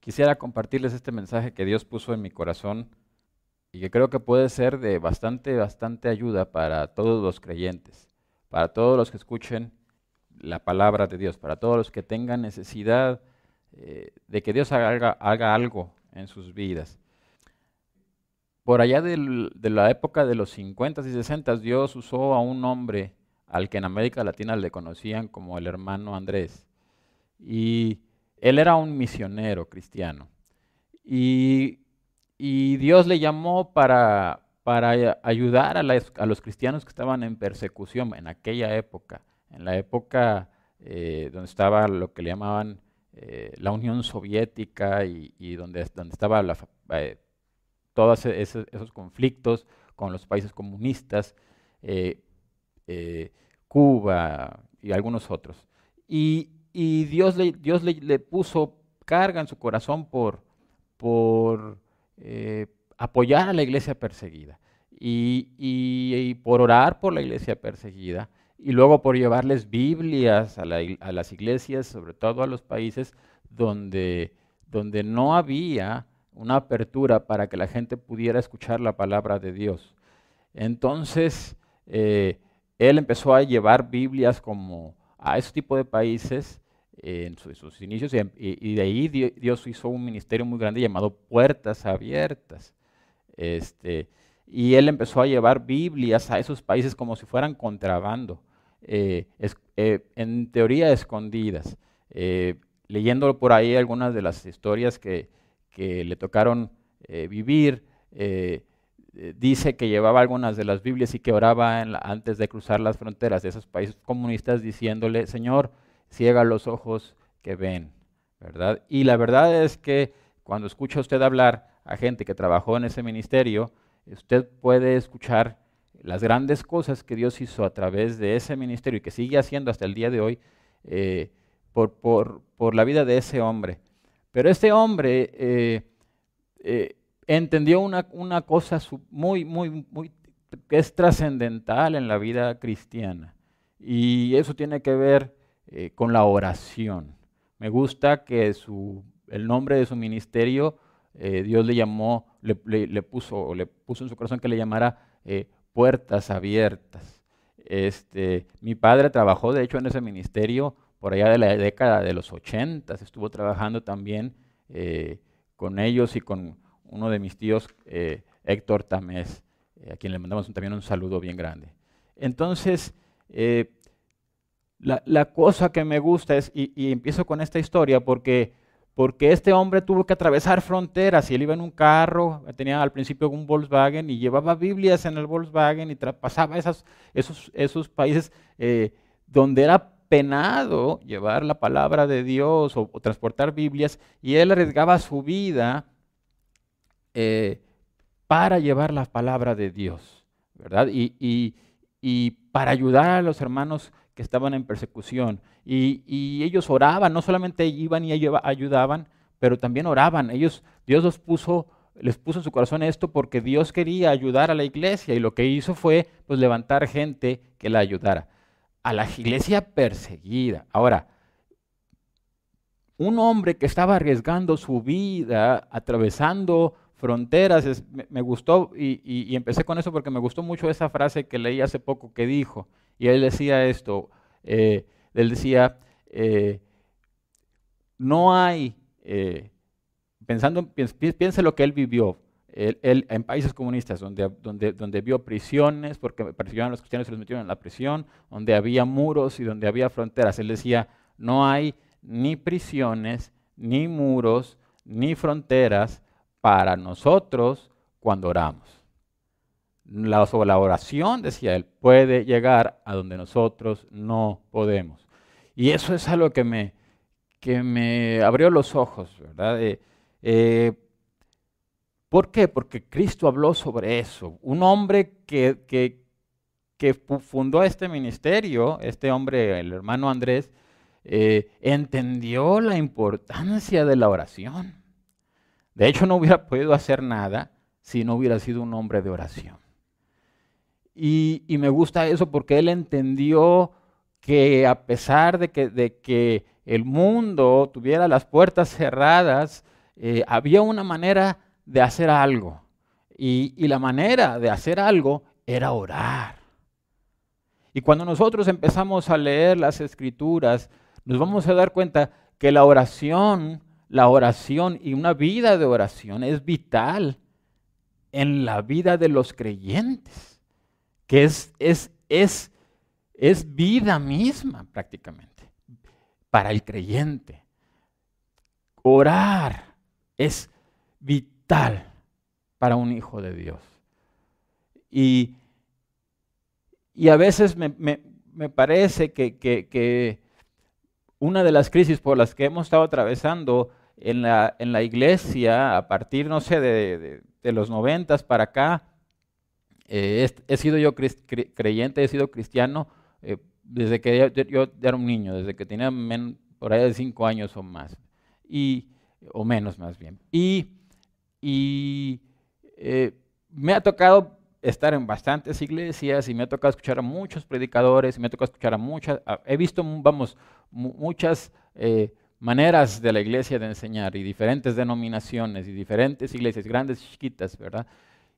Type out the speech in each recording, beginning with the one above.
quisiera compartirles este mensaje que Dios puso en mi corazón y que creo que puede ser de bastante, bastante ayuda para todos los creyentes, para todos los que escuchen la palabra de Dios, para todos los que tengan necesidad eh, de que Dios haga, algo en sus vidas. Por allá de la época de los 50 y 60, Dios usó a un hombre al que en América Latina le conocían como el hermano Andrés. Y él era un misionero cristiano. Y, Dios le llamó para, para ayudar a, los cristianos que estaban en persecución en aquella época, en la época eh, donde estaba lo que le llamaban eh, la Unión Soviética y, donde, donde estaba eh, todos esos, conflictos con los países comunistas, Cuba y algunos otros. Y, y Dios, le, Dios le, puso carga en su corazón por, por eh, apoyar a la iglesia perseguida y, por orar por la iglesia perseguida y luego por llevarles Biblias a, las iglesias, sobre todo a los países donde, donde no había una apertura para que la gente pudiera escuchar la palabra de Dios. Entonces, eh, él empezó a llevar Biblias como a ese tipo de países en sus, inicios y, de ahí Dios hizo un ministerio muy grande llamado Puertas Abiertas. Este, y él empezó a llevar Biblias a esos países como si fueran contrabando, eh, eh, en teoría escondidas. Eh, leyendo por ahí algunas de las historias que, que le tocaron vivir, dice que llevaba algunas de las Biblias y que oraba antes de cruzar las fronteras de esos países comunistas diciéndole, Señor, ciega los ojos que ven, ¿verdad? Y la verdad es que cuando escucha usted hablar a gente que trabajó en ese ministerio, usted puede escuchar las grandes cosas que Dios hizo a través de ese ministerio y que sigue haciendo hasta el día de hoy eh, por, la vida de ese hombre. Pero este hombre eh, eh, entendió una, una, cosa muy, muy, muy, que es trascendental en la vida cristiana. Y eso tiene que ver eh, con la oración. Me gusta que su, el nombre de su ministerio, eh, Dios le llamó, le, puso, le puso en su corazón que le llamara eh, puertas abiertas. Este, mi padre trabajó, de hecho, en ese ministerio por allá de la década de los 80, estuvo trabajando también con ellos y con uno de mis tíos, Héctor Tamés, a quien le mandamos también un saludo bien grande. Entonces, la, cosa que me gusta es, y, empiezo con esta historia porque, porque este hombre tuvo que atravesar fronteras y él iba en un carro, tenía al principio un Volkswagen y llevaba Biblias en el Volkswagen y pasaba esos, esos países eh, donde era penado llevar la palabra de Dios o, transportar Biblias y él arriesgaba su vida eh, para llevar la palabra de Dios, ¿verdad? Y, y para ayudar a los hermanos que estaban en persecución. Y, ellos oraban, no solamente iban y ayudaban, pero también oraban. Ellos, Dios los puso, les puso en su corazón esto porque Dios quería ayudar a la iglesia y lo que hizo fue pues, levantar gente que la ayudara. A la iglesia perseguida. Ahora, un hombre que estaba arriesgando su vida, atravesando fronteras, me, gustó y, y, empecé con eso porque me gustó mucho esa frase que leí hace poco que dijo, y él decía esto, eh, él decía, eh, no hay, eh, pensando, piense lo que él vivió, él, en países comunistas, donde, donde, donde vio prisiones, porque persiguieron los cristianos y los metieron en la prisión, donde había muros y donde había fronteras. Él decía, no hay ni prisiones, ni muros, ni fronteras para nosotros cuando oramos la, oración, decía él, puede llegar a donde nosotros no podemos. Y eso es algo que me, que me abrió los ojos, ¿verdad? Eh, eh, ¿Por qué? Porque Cristo habló sobre eso. Un hombre que, que, que fundó este ministerio, este hombre, el hermano Andrés, eh, entendió la importancia de la oración. De hecho, no hubiera podido hacer nada si no hubiera sido un hombre de oración. Y, me gusta eso porque él entendió que a pesar de que, el mundo tuviera las puertas cerradas, eh, había una manera de hacer algo. Y, y la manera de hacer algo era orar. Y cuando nosotros empezamos a leer las escrituras, nos vamos a dar cuenta que la oración, la oración y una vida de oración es vital en la vida de los creyentes, que es, es, es, es vida misma prácticamente para el creyente. Orar es vital para un hijo de Dios. Y, y a veces me, parece que, una de las crisis por las que hemos estado atravesando en la, en la iglesia, a partir, no sé, de, los noventas para acá, eh, he, sido yo creyente, he sido cristiano eh, desde que yo, era un niño, desde que tenía por ahí de cinco años o más, y, o menos más bien. Y, y eh, me ha tocado estar en bastantes iglesias y me ha tocado escuchar a muchos predicadores, y me ha tocado escuchar a muchas, he visto, vamos, muchas maneras de la iglesia de enseñar y diferentes denominaciones y diferentes iglesias, grandes y chiquitas, ¿verdad?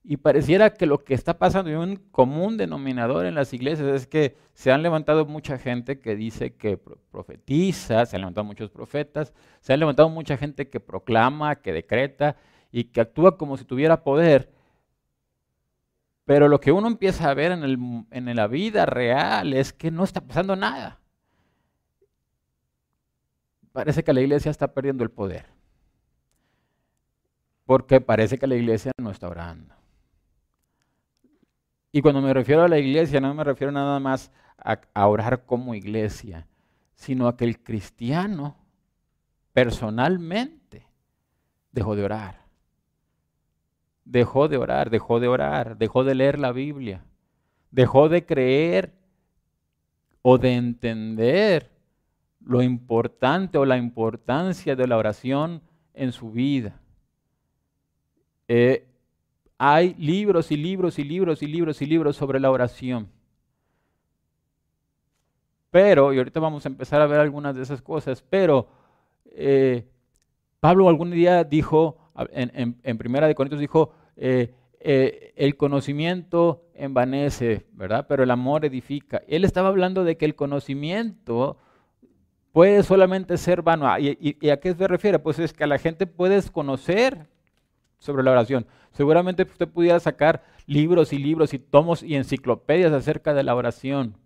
Y pareciera que lo que está pasando y un común denominador en las iglesias es que se han levantado mucha gente que dice que profetiza, se han levantado muchos profetas, se han levantado mucha gente que proclama, que decreta y que actúa como si tuviera poder, pero lo que uno empieza a ver en, en la vida real es que no está pasando nada. Parece que la iglesia está perdiendo el poder. Porque parece que la iglesia no está orando. Y cuando me refiero a la iglesia, no me refiero nada más a, orar como iglesia, sino a que el cristiano personalmente dejó de orar dejó de orar, dejó de orar, dejó de leer la Biblia, dejó de creer o de entender lo importante o la importancia de la oración en su vida. Eh, hay libros y libros y libros y libros y libros sobre la oración. Pero, y ahorita vamos a empezar a ver algunas de esas cosas, pero eh, Pablo algún día dijo, en, Primera de Corintios dijo, eh, el conocimiento envanece, ¿verdad? Pero el amor edifica. Él estaba hablando de que el conocimiento puede solamente ser vano. Ah, ¿Y, a qué se refiere? Pues es que a la gente puedes conocer sobre la oración. Seguramente usted pudiera sacar libros y libros y tomos y enciclopedias acerca de la oración.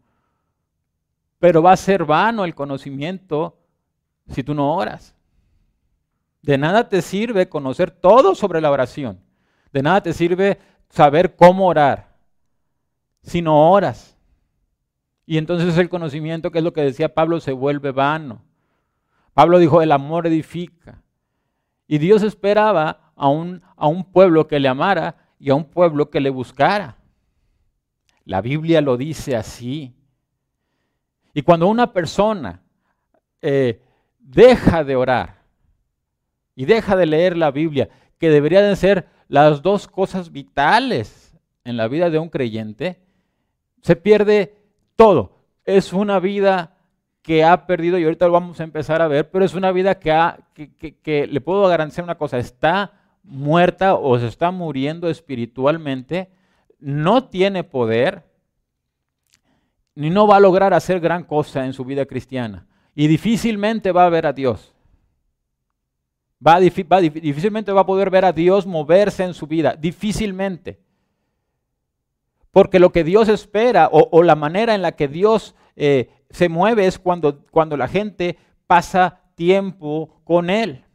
Pero va a ser vano el conocimiento si tú no oras. De nada te sirve conocer todo sobre la oración. De nada te sirve saber cómo orar si no oras. Y entonces el conocimiento, que es lo que decía Pablo, se vuelve vano. Pablo dijo, el amor edifica. Y Dios esperaba a un, a un pueblo que le amara y a un pueblo que le buscara. La Biblia lo dice así. Y cuando una persona eh, deja de orar, y deja de leer la Biblia, que deberían de ser las dos cosas vitales en la vida de un creyente, se pierde todo. Es una vida que ha perdido, y ahorita lo vamos a empezar a ver, pero es una vida que, le puedo garantizar una cosa, está muerta o se está muriendo espiritualmente, no tiene poder, ni no va a lograr hacer gran cosa en su vida cristiana, y difícilmente va a ver a Dios. Va, difícilmente va a poder ver a Dios moverse en su vida, difícilmente. Porque lo que Dios espera o, la manera en la que Dios eh, se mueve es cuando, cuando la gente pasa tiempo con Él.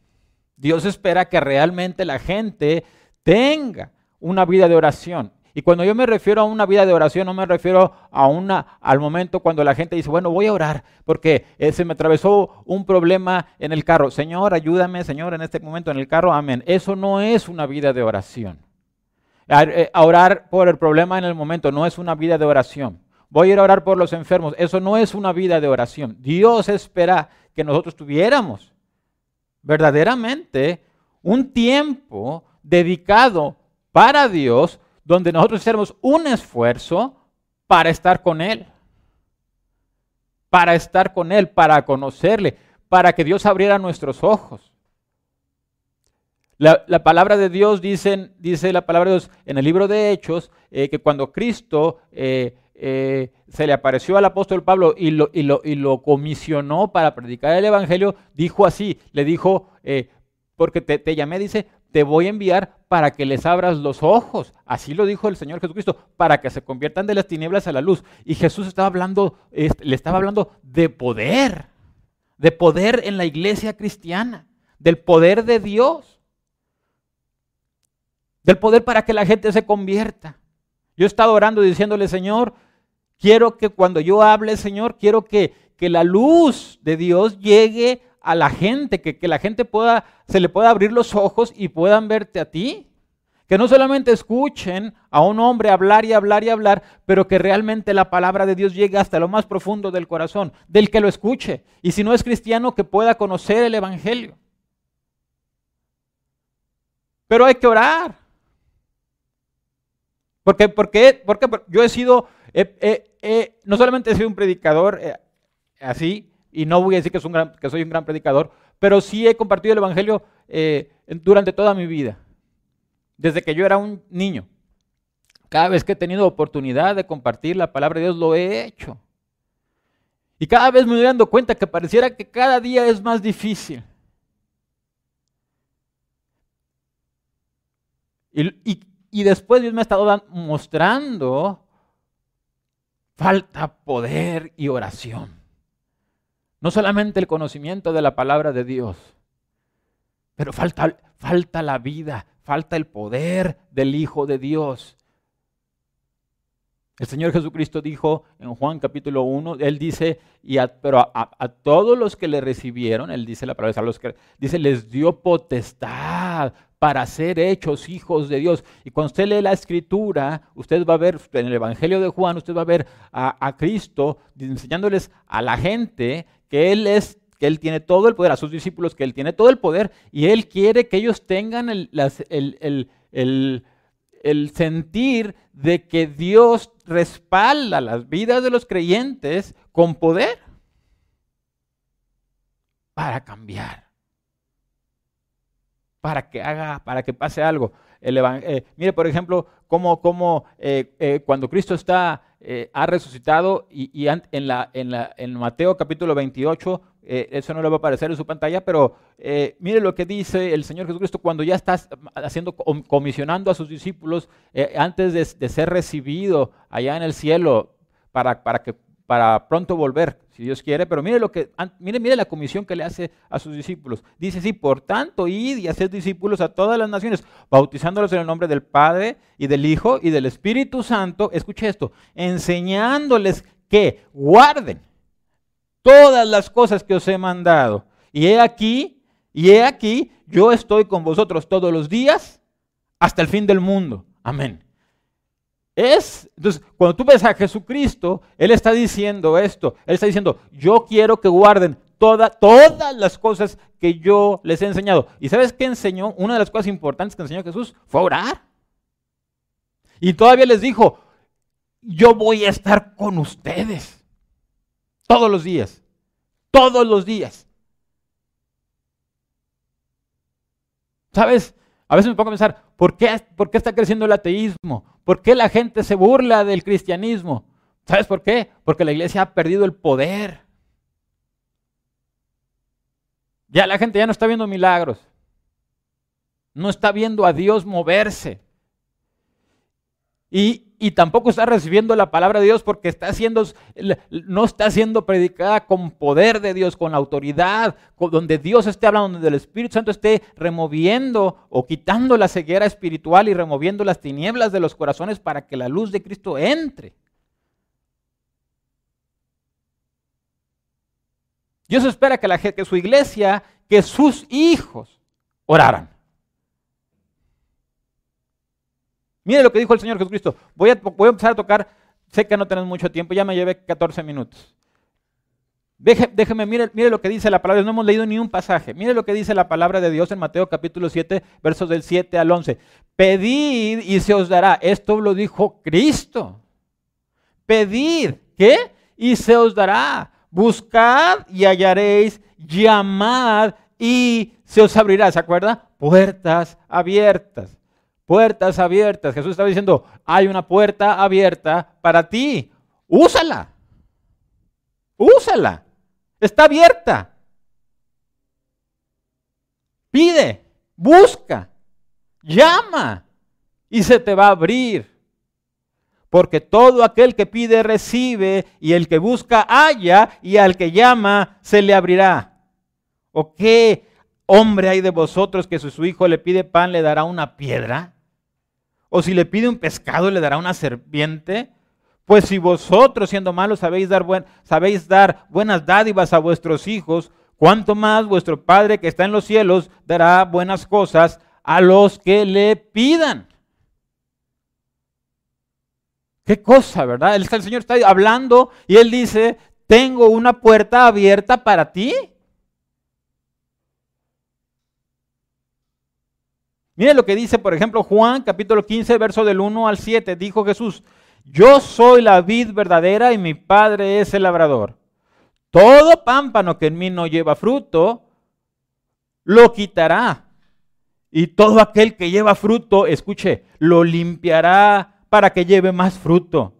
Dios espera que realmente la gente tenga una vida de oración. Y cuando yo me refiero a una vida de oración, no me refiero a una al momento cuando la gente dice, bueno, voy a orar porque eh, se me atravesó un problema en el carro. Señor, ayúdame, Señor, en este momento en el carro. Amén. Eso no es una vida de oración. Eh, orar por el problema en el momento no es una vida de oración. Voy a ir a orar por los enfermos. Eso no es una vida de oración. Dios espera que nosotros tuviéramos verdaderamente un tiempo dedicado para Dios donde nosotros hiciéramos un esfuerzo para estar con Él, para estar con Él, para conocerle, para que Dios abriera nuestros ojos. La, palabra de Dios dice, la palabra de Dios en el libro de Hechos eh, que cuando Cristo eh, eh, se le apareció al apóstol Pablo y lo, y, lo, comisionó para predicar el Evangelio, dijo así, le dijo, porque te, te, llamé, dice, te voy a enviar para que les abras los ojos. Así lo dijo el Señor Jesucristo, para que se conviertan de las tinieblas a la luz. Y Jesús estaba hablando, le estaba hablando de poder, de poder en la iglesia cristiana, del poder de Dios del poder para que la gente se convierta. Yo he estado orando diciéndole, Señor, quiero que cuando yo hable, Señor, quiero que, que la luz de Dios llegue a la gente, que, que la gente pueda, se le pueda abrir los ojos y puedan verte a ti. Que no solamente escuchen a un hombre hablar y hablar y hablar, pero que realmente la palabra de Dios llegue hasta lo más profundo del corazón, del que lo escuche. Y si no es cristiano, que pueda conocer el Evangelio. Pero hay que orar. Porque, porque, porque yo he sido, no solamente he sido un predicador eh, así, y no voy a decir que, soy un gran predicador, pero sí he compartido el Evangelio eh, durante toda mi vida, desde que yo era un niño. Cada vez que he tenido oportunidad de compartir la palabra de Dios, lo he hecho. Y cada vez me voy dando cuenta que pareciera que cada día es más difícil. y, y después Dios me ha estado mostrando falta poder y oración. No solamente el conocimiento de la palabra de Dios, pero falta, falta la vida, falta el poder del Hijo de Dios. El Señor Jesucristo dijo en Juan capítulo 1, Él dice, y pero a, todos los que le recibieron, Él dice la palabra, a los que, dice, les dio potestad para ser hechos hijos de Dios. Y cuando usted lee la escritura, usted va a ver en el Evangelio de Juan, usted va a ver a, Cristo enseñándoles a la gente que Él es que Él tiene todo el poder, a sus discípulos que Él tiene todo el poder y Él quiere que ellos tengan el, el, el, sentir de que Dios respalda las vidas de los creyentes con poder para cambiar para que haga, para que pase algo. Eh, mire, por ejemplo, cómo, eh, eh, cuando Cristo está, ha resucitado y, en, la, en, Mateo capítulo 28, eso no le va a aparecer en su pantalla, pero mire lo que dice el Señor Jesucristo cuando ya está haciendo, comisionando a sus discípulos antes de, de, ser recibido allá en el cielo para, para que para pronto volver, si Dios quiere, pero mire lo que mire, mire la comisión que le hace a sus discípulos. Dice sí, por tanto, id y haced discípulos a todas las naciones, bautizándolos en el nombre del Padre y del Hijo y del Espíritu Santo. Escuche esto, enseñándoles que guarden todas las cosas que os he mandado. Y he aquí, y he aquí, yo estoy con vosotros todos los días hasta el fin del mundo. Amén. Es, entonces, cuando tú ves a Jesucristo, Él está diciendo esto. Él está diciendo, yo quiero que guarden todas las cosas que yo les he enseñado. ¿Y sabes qué enseñó? Una de las cosas importantes que enseñó Jesús fue orar. Y todavía les dijo, yo voy a estar con ustedes todos los días. Todos los días. ¿Sabes? A veces me pongo a pensar, ¿por qué, ¿por qué está creciendo el ateísmo? ¿Por qué la gente se burla del cristianismo? ¿Sabes por qué? Porque la iglesia ha perdido el poder. Ya la gente ya no está viendo milagros. No está viendo a Dios moverse. Y, y tampoco está recibiendo la palabra de Dios porque está no está siendo predicada con poder de Dios, con autoridad, donde Dios esté hablando, donde el Espíritu Santo esté removiendo o quitando la ceguera espiritual y removiendo las tinieblas de los corazones para que la luz de Cristo entre. Dios espera que, la, que su iglesia, que sus hijos oraran. Mire lo que dijo el Señor Jesucristo. Voy a, empezar a tocar, sé que no tenemos mucho tiempo, ya me llevé 14 minutos. déjeme, mire, mire lo que dice la palabra, no hemos leído ni un pasaje. Mire lo que dice la palabra de Dios en Mateo capítulo 7, versos del 7 al 11. Pedid y se os dará. Esto lo dijo Cristo. Pedid, ¿qué? Y se os dará. Buscad y hallaréis. Llamad y se os abrirá. ¿Se acuerda? puertas abiertas. Puertas abiertas. Jesús estaba diciendo, hay una puerta abierta para ti. Úsala. Úsala. Está abierta. Pide, busca, llama y se te va a abrir. Porque todo aquel que pide recibe y el que busca halla y al que llama se le abrirá. ¿O qué hombre hay de vosotros que si su hijo le pide pan le dará una piedra? ¿O si le pide un pescado le dará una serpiente? Pues si vosotros siendo malos sabéis dar, sabéis dar buenas dádivas a vuestros hijos, cuánto más vuestro Padre que está en los cielos dará buenas cosas a los que le pidan. Qué cosa, ¿verdad? El, el Señor está hablando y Él dice, tengo una puerta abierta para ti. Mire lo que dice, por ejemplo, Juan capítulo 15, verso del 1 al 7. Dijo Jesús, yo soy la vid verdadera y mi Padre es el labrador. Todo pámpano que en mí no lleva fruto, lo quitará. Y todo aquel que lleva fruto, escuche, lo limpiará para que lleve más fruto.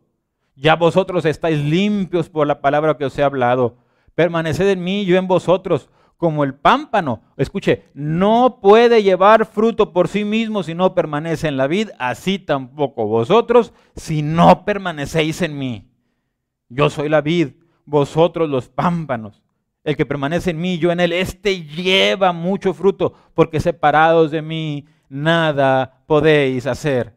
Ya vosotros estáis limpios por la palabra que os he hablado. Permaneced en mí, yo en vosotros como el pámpano. Escuche, no puede llevar fruto por sí mismo si no permanece en la vid, así tampoco vosotros si no permanecéis en mí. Yo soy la vid, vosotros los pámpanos. El que permanece en mí, yo en él, este lleva mucho fruto, porque separados de mí nada podéis hacer.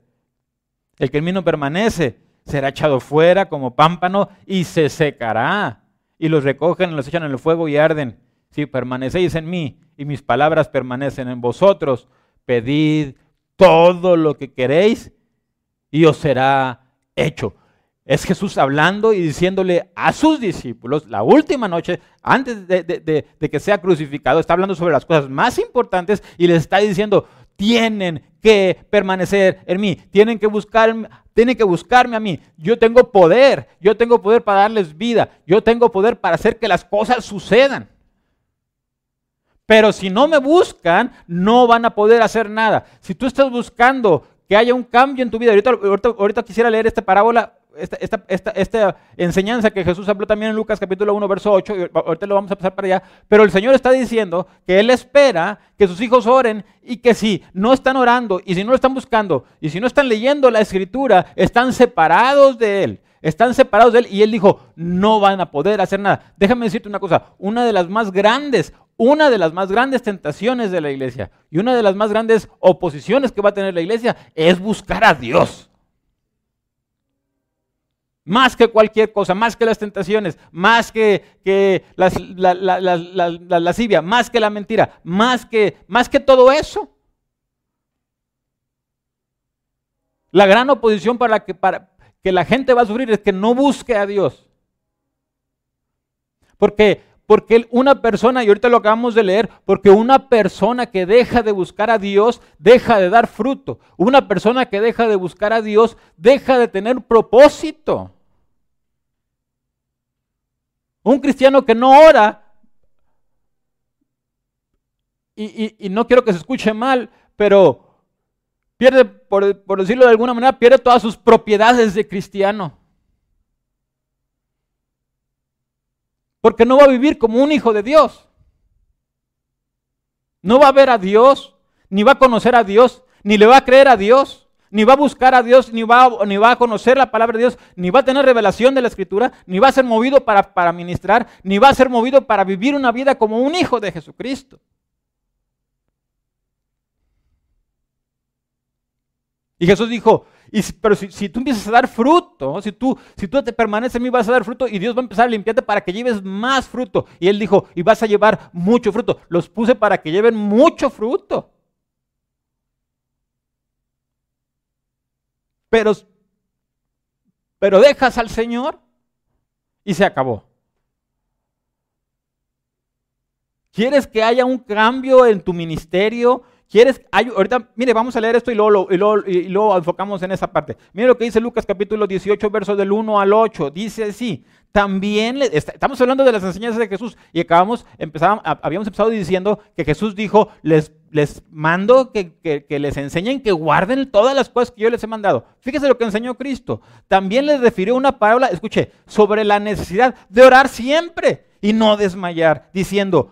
El que en mí no permanece será echado fuera como pámpano y se secará. Y los recogen, los echan en el fuego y arden. Si permanecéis en mí y mis palabras permanecen en vosotros, pedid todo lo que queréis y os será hecho. Es Jesús hablando y diciéndole a sus discípulos, la última noche, antes de, que sea crucificado, está hablando sobre las cosas más importantes y les está diciendo, tienen que permanecer en mí, tienen que buscarme, tienen que buscarme a mí. Yo tengo poder, yo tengo poder para darles vida, yo tengo poder para hacer que las cosas sucedan. Pero si no me buscan, no van a poder hacer nada. Si tú estás buscando que haya un cambio en tu vida, ahorita, quisiera leer esta parábola, esta, enseñanza que Jesús habló también en Lucas capítulo 1, verso 8, ahorita lo vamos a pasar para allá, pero el Señor está diciendo que Él espera que sus hijos oren y que si no están orando y si no lo están buscando y si no están leyendo la escritura, están separados de Él están separados de él y él dijo, no van a poder hacer nada. Déjame decirte una cosa, una de las más grandes una de las más grandes tentaciones de la iglesia y una de las más grandes oposiciones que va a tener la iglesia es buscar a Dios. Más que cualquier cosa, más que las tentaciones, más que, la, lascivia, más que la mentira, más que, más que todo eso. La gran oposición para que, para que la gente va a sufrir es que no busque a Dios. Porque porque una persona, y ahorita lo acabamos de leer, porque una persona que deja de buscar a Dios, deja de dar fruto. Una persona que deja de buscar a Dios, deja de tener propósito. Un cristiano que no ora, y, no quiero que se escuche mal, pero pierde, por decirlo de alguna manera, pierde todas sus propiedades de cristiano. Porque no va a vivir como un hijo de Dios. No va a ver a Dios, ni va a conocer a Dios, ni le va a creer a Dios, ni va a buscar a Dios, ni va, a, ni va a conocer la palabra de Dios, ni va a tener revelación de la Escritura, ni va a ser movido para, para ministrar, ni va a ser movido para vivir una vida como un hijo de Jesucristo. Y Jesús dijo, pero si, tú empiezas a dar fruto, si tú, si tú te permaneces en mí, vas a dar fruto y Dios va a empezar a limpiarte para que lleves más fruto. Y Él dijo, y vas a llevar mucho fruto. Los puse para que lleven mucho fruto. Pero, pero dejas al Señor y se acabó. ¿Quieres que haya un cambio en tu ministerio? ¿Quieres? ahorita, mire, vamos a leer esto y luego, y, luego, enfocamos en esa parte. Mire lo que dice Lucas capítulo 18, verso del 1 al 8. Dice así, también, estamos hablando de las enseñanzas de Jesús y acabamos, empezamos, habíamos empezado diciendo que Jesús dijo, les, les mando que, que, les enseñen que guarden todas las cosas que yo les he mandado. Fíjese lo que enseñó Cristo. También les refirió una parábola, escuche, sobre la necesidad de orar siempre y no desmayar, diciendo,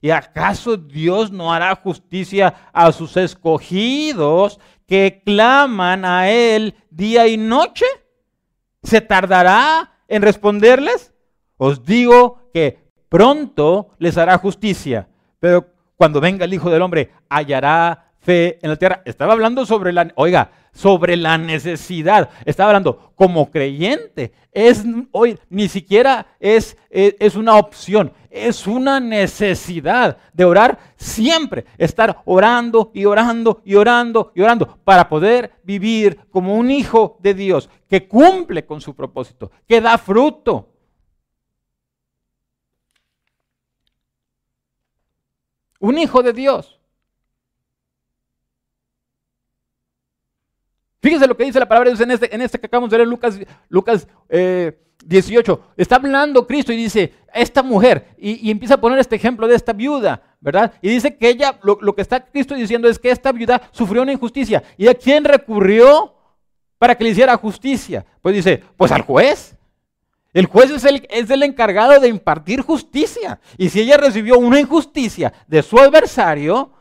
¿Y acaso Dios no hará justicia a sus escogidos que claman a Él día y noche? ¿Se tardará en responderles? Os digo que pronto les hará justicia, pero cuando venga el Hijo del Hombre hallará fe en la tierra. Estaba hablando sobre la, oiga, sobre la necesidad. Estaba hablando como creyente. Es hoy ni siquiera es, es, una opción, es una necesidad de orar siempre, estar orando y orando y orando y orando para poder vivir como un hijo de Dios que cumple con su propósito, que da fruto. Un hijo de Dios. Fíjese lo que dice la palabra de Dios en este, este que acabamos de leer, Lucas, Lucas 18. Eh, Está hablando Cristo y dice, esta mujer, y, empieza a poner este ejemplo de esta viuda, ¿verdad? Y dice que ella, lo, que está Cristo diciendo es que esta viuda sufrió una injusticia. ¿Y a quién recurrió para que le hiciera justicia? Pues dice, pues al juez. El juez es el encargado de impartir justicia. Y si ella recibió una injusticia de su adversario,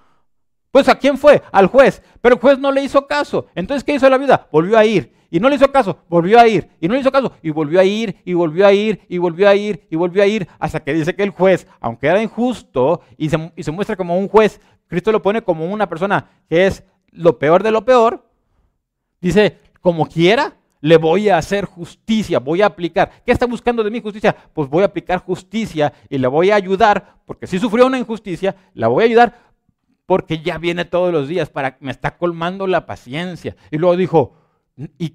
pues a quién fue? Al juez. Pero el juez no le hizo caso. Entonces, ¿qué hizo la vida? Volvió a ir. Y no le hizo caso, volvió a ir. Y no le hizo caso, y volvió a ir, y volvió a ir, y volvió a ir, y volvió a ir, hasta que dice que el juez, aunque era injusto y se, y se muestra como un juez, Cristo lo pone como una persona que es lo peor de lo peor, dice, como quiera, le voy a hacer justicia, voy a aplicar. ¿Qué está buscando de mí justicia? Pues voy a aplicar justicia y le voy a ayudar, porque si sufrió una injusticia, la voy a ayudar porque ya viene todos los días, para, me está colmando la paciencia. Y luego dijo, ¿y,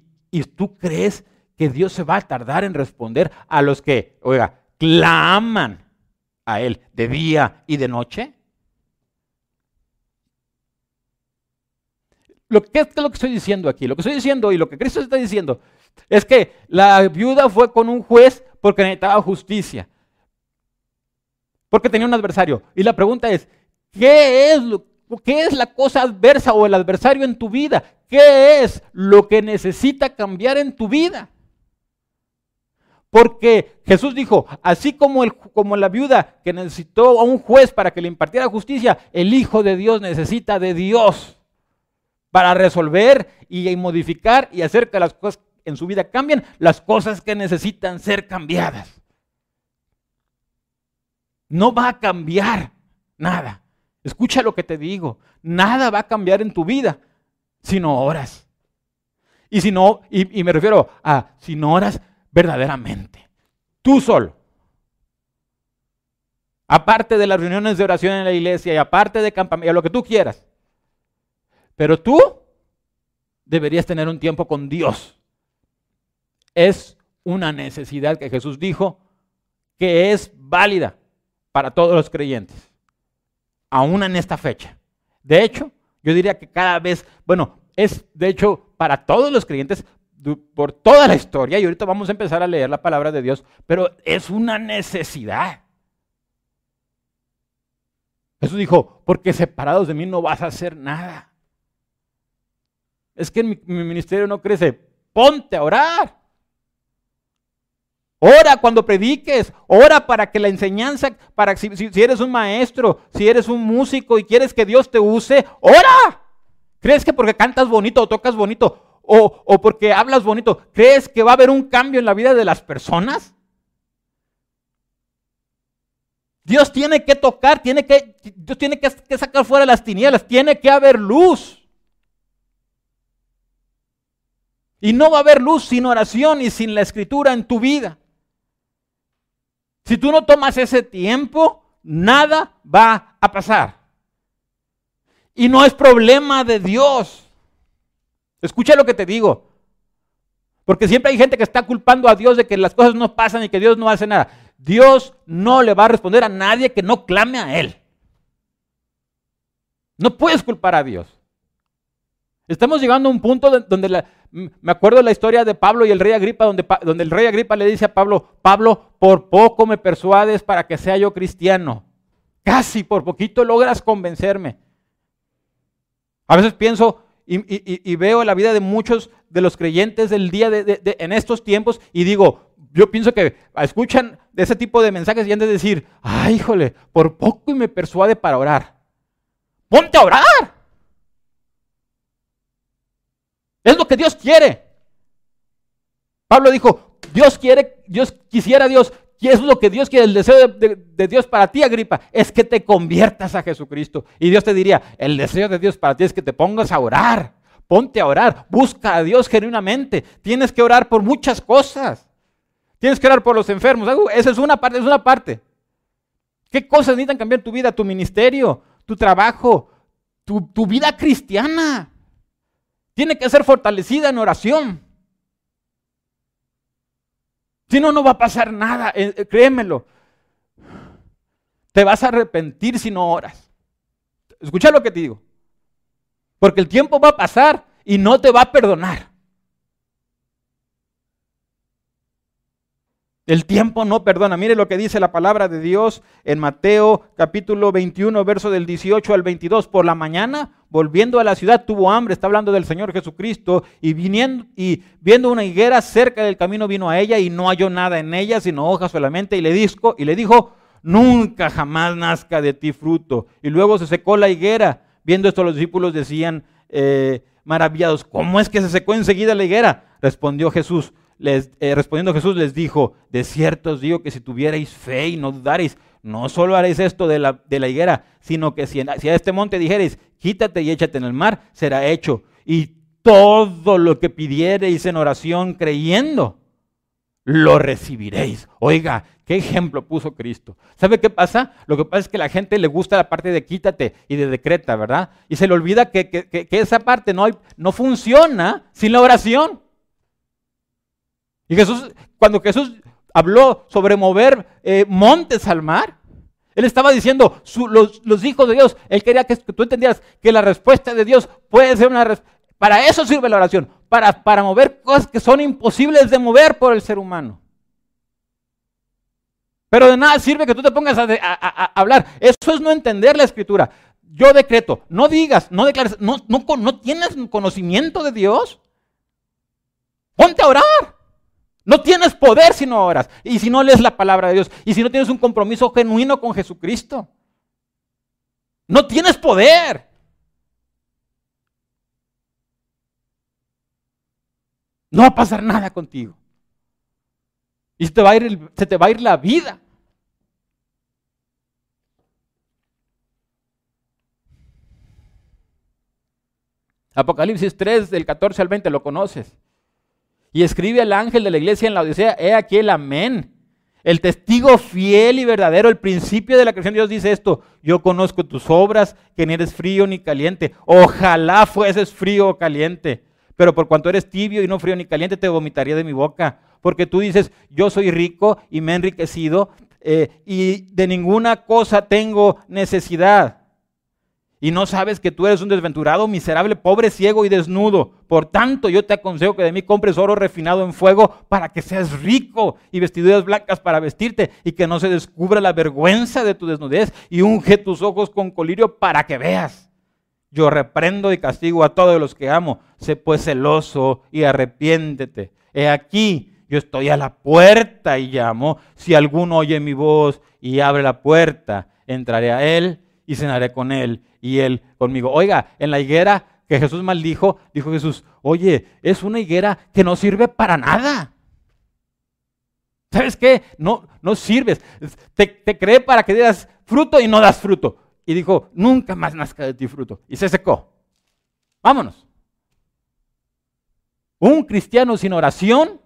tú crees que Dios se va a tardar en responder a los que, oiga, claman a Él de día y de noche? Lo que, ¿Qué es lo que estoy diciendo aquí? Lo que estoy diciendo y lo que Cristo está diciendo es que la viuda fue con un juez porque necesitaba justicia, porque tenía un adversario. Y la pregunta es, ¿Qué es, lo, ¿Qué es la cosa adversa o el adversario en tu vida? ¿Qué es lo que necesita cambiar en tu vida? Porque Jesús dijo, así como, el, como la viuda que necesitó a un juez para que le impartiera justicia, el Hijo de Dios necesita de Dios para resolver y modificar y hacer que las cosas en su vida cambien, las cosas que necesitan ser cambiadas. No va a cambiar nada Escucha lo que te digo. Nada va a cambiar en tu vida si no oras. Y si no, y, me refiero a si no oras verdaderamente. Tú solo. Aparte de las reuniones de oración en la iglesia y aparte de campamento, lo que tú quieras. Pero tú deberías tener un tiempo con Dios. Es una necesidad que Jesús dijo que es válida para todos los creyentes aún en esta fecha. De hecho, yo diría que cada vez, bueno, es de hecho para todos los creyentes por toda la historia, y ahorita vamos a empezar a leer la palabra de Dios, pero es una necesidad. Jesús dijo, porque separados de mí no vas a hacer nada. Es que mi, mi ministerio no crece. Ponte a orar. Ora cuando prediques, ora para que la enseñanza, para si, si, eres un maestro, si eres un músico y quieres que Dios te use, ora. ¿Crees que porque cantas bonito o tocas bonito o, o porque hablas bonito, crees que va a haber un cambio en la vida de las personas? Dios tiene que tocar, tiene que, Dios tiene que, que sacar fuera las tinieblas, tiene que haber luz. Y no va a haber luz sin oración y sin la escritura en tu vida. Si tú no tomas ese tiempo, nada va a pasar. Y no es problema de Dios. Escucha lo que te digo. Porque siempre hay gente que está culpando a Dios de que las cosas no pasan y que Dios no hace nada. Dios no le va a responder a nadie que no clame a Él. No puedes culpar a Dios. Estamos llegando a un punto donde me acuerdo de la historia de Pablo y el rey Agripa, donde, el rey Agripa le dice a Pablo, Pablo, por poco me persuades para que sea yo cristiano. Casi por poquito logras convencerme. A veces pienso y, veo la vida de muchos de los creyentes del día de, en estos tiempos y digo, yo pienso que escuchan de ese tipo de mensajes y han de decir, ay, híjole, por poco y me persuade para orar. Ponte a orar. Es lo que Dios quiere. Pablo dijo, Dios quiere, Dios quisiera Dios, y es lo que Dios quiere, el deseo de, Dios para ti, Agripa, es que te conviertas a Jesucristo. Y Dios te diría, el deseo de Dios para ti es que te pongas a orar. Ponte a orar, busca a Dios genuinamente. Tienes que orar por muchas cosas. Tienes que orar por los enfermos. Esa es una parte, es una parte. ¿Qué cosas necesitan cambiar tu vida? Tu ministerio, tu trabajo, tu, tu vida cristiana. Tiene que ser fortalecida en oración. Si no, no va a pasar nada, eh, eh, créemelo. Te vas a arrepentir si no oras. Escucha lo que te digo. Porque el tiempo va a pasar y no te va a perdonar. El tiempo no perdona. Mire lo que dice la palabra de Dios en Mateo capítulo 21, verso del 18 al 22. Por la mañana, volviendo a la ciudad, tuvo hambre. Está hablando del Señor Jesucristo. Y, viniendo, y viendo una higuera cerca del camino, vino a ella y no halló nada en ella, sino hojas solamente. Y le, dijo, y le dijo, nunca jamás nazca de ti fruto. Y luego se secó la higuera. Viendo esto, los discípulos decían eh, maravillados, ¿cómo es que se secó enseguida la higuera? Respondió Jesús les, eh, respondiendo Jesús les dijo, de cierto os digo que si tuvierais fe y no dudaréis, no solo haréis esto de la, de la higuera, sino que si, si, a este monte dijereis, quítate y échate en el mar, será hecho. Y todo lo que pidiereis en oración creyendo, lo recibiréis. Oiga, ¿qué ejemplo puso Cristo? ¿Sabe qué pasa? Lo que pasa es que la gente le gusta la parte de quítate y de decreta, ¿verdad? Y se le olvida que, que, que esa parte no, no funciona sin la oración. Y Jesús, cuando Jesús habló sobre mover eh, montes al mar, él estaba diciendo, los, hijos de Dios, él quería que, tú entendieras que la respuesta de Dios puede ser una respuesta. Para eso sirve la oración, para, para mover cosas que son imposibles de mover por el ser humano. Pero de nada sirve que tú te pongas a, hablar. Eso es no entender la escritura. Yo decreto, no digas, no declares, no, no, no tienes conocimiento de Dios. Ponte a orar. No tienes poder si no oras y si no lees la palabra de Dios y si no tienes un compromiso genuino con Jesucristo. No tienes poder. No va a pasar nada contigo. Y se te va a ir, la vida. Apocalipsis 3 del 14 al 20 lo conoces. Y escribe al ángel de la iglesia en la Odisea, he aquí el amén. El testigo fiel y verdadero, el principio de la creación de Dios dice esto, yo conozco tus obras, que ni eres frío ni caliente. Ojalá fueses frío o caliente, pero por cuanto eres tibio y no frío ni caliente, te vomitaría de mi boca. Porque tú dices, yo soy rico y me he enriquecido eh, y de ninguna cosa tengo necesidad y no sabes que tú eres un desventurado, miserable, pobre, ciego y desnudo. Por tanto, yo te aconsejo que de mí compres oro refinado en fuego para que seas rico y vestiduras blancas para vestirte y que no se descubra la vergüenza de tu desnudez y unge tus ojos con colirio para que veas. Yo reprendo y castigo a todos los que amo. Sé pues celoso y arrepiéntete. He aquí, yo estoy a la puerta y llamo. Si alguno oye mi voz y abre la puerta, entraré a él y cenaré con él y él conmigo. Oiga, en la higuera que Jesús maldijo, dijo Jesús, oye, es una higuera que no sirve para nada. ¿Sabes qué? No, no sirves. Te, te creé para que dieras fruto y no das fruto. Y dijo, nunca más nazca de ti fruto. Y se secó. Vámonos. Un cristiano sin oración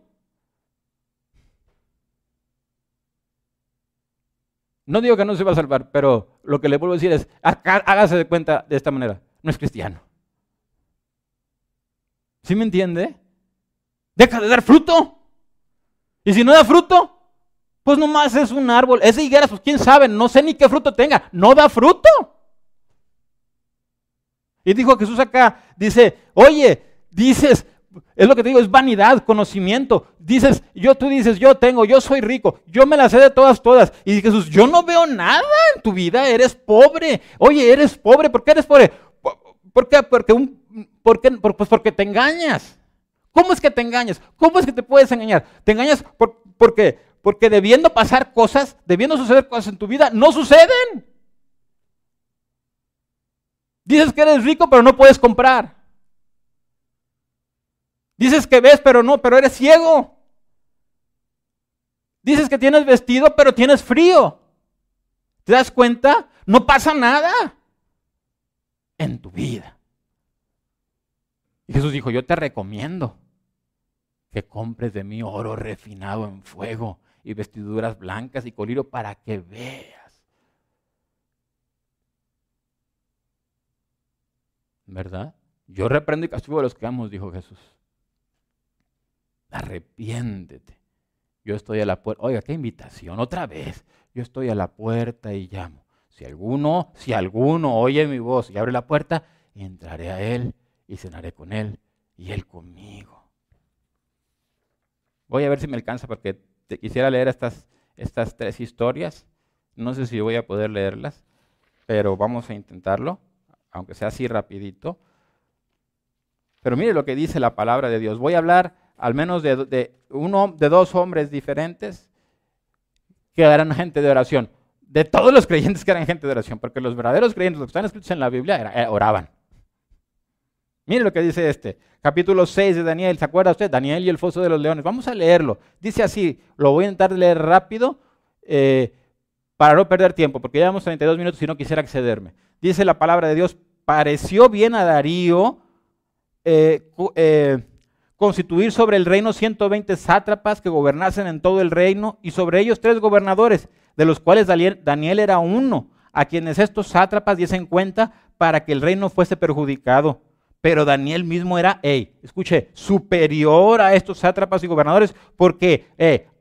No digo que no se va a salvar, pero lo que le vuelvo a decir es, hágase de cuenta de esta manera, no es cristiano. ¿Sí me entiende? Deja de dar fruto. Y si no da fruto, pues nomás es un árbol. Ese higuera, pues quién sabe, no sé ni qué fruto tenga. No da fruto. Y dijo Jesús acá, dice, oye, dices, es lo que te digo, es vanidad, conocimiento. Dices, yo, tú dices, yo tengo, yo soy rico, yo me la sé de todas, todas. Y Jesús, yo no veo nada en tu vida, eres pobre. Oye, eres pobre, ¿por qué eres pobre? ¿Por qué? Porque, un, por qué? Pues porque te engañas. ¿Cómo es que te engañas? ¿Cómo es que te puedes engañar? Te engañas por, porque, porque debiendo pasar cosas, debiendo suceder cosas en tu vida, no suceden. Dices que eres rico, pero no puedes comprar. Dices que ves, pero no, pero eres ciego. Dices que tienes vestido, pero tienes frío. ¿Te das cuenta? No pasa nada en tu vida. Y Jesús dijo, yo te recomiendo que compres de mí oro refinado en fuego y vestiduras blancas y colirio para que veas. ¿Verdad? Yo reprendo y castigo a los que amo, dijo Jesús. Arrepiéntete. Yo estoy a la puerta. Oiga, qué invitación. Otra vez. Yo estoy a la puerta y llamo. Si alguno, si alguno oye mi voz y abre la puerta, entraré a él y cenaré con él y él conmigo. Voy a ver si me alcanza porque quisiera leer estas, estas tres historias. No sé si voy a poder leerlas, pero vamos a intentarlo, aunque sea así rapidito. Pero mire lo que dice la palabra de Dios. Voy a hablar al menos de, uno, de dos hombres diferentes que eran gente de oración. De todos los creyentes que eran gente de oración, porque los verdaderos creyentes, los que están escritos en la Biblia, eh, oraban. Mire lo que dice este, capítulo 6 de Daniel. ¿Se acuerda usted? Daniel y el foso de los leones. Vamos a leerlo. Dice así, lo voy a intentar leer rápido eh, para no perder tiempo, porque llevamos 32 minutos y no quisiera excederme. Dice la palabra de Dios, pareció bien a Darío eh, constituir sobre el reino 120 sátrapas que gobernasen en todo el reino y sobre ellos tres gobernadores, de los cuales Daniel era uno, a quienes estos sátrapas diesen cuenta para que el reino fuese perjudicado. Pero Daniel mismo era, hey, escuche, superior a estos sátrapas y gobernadores, porque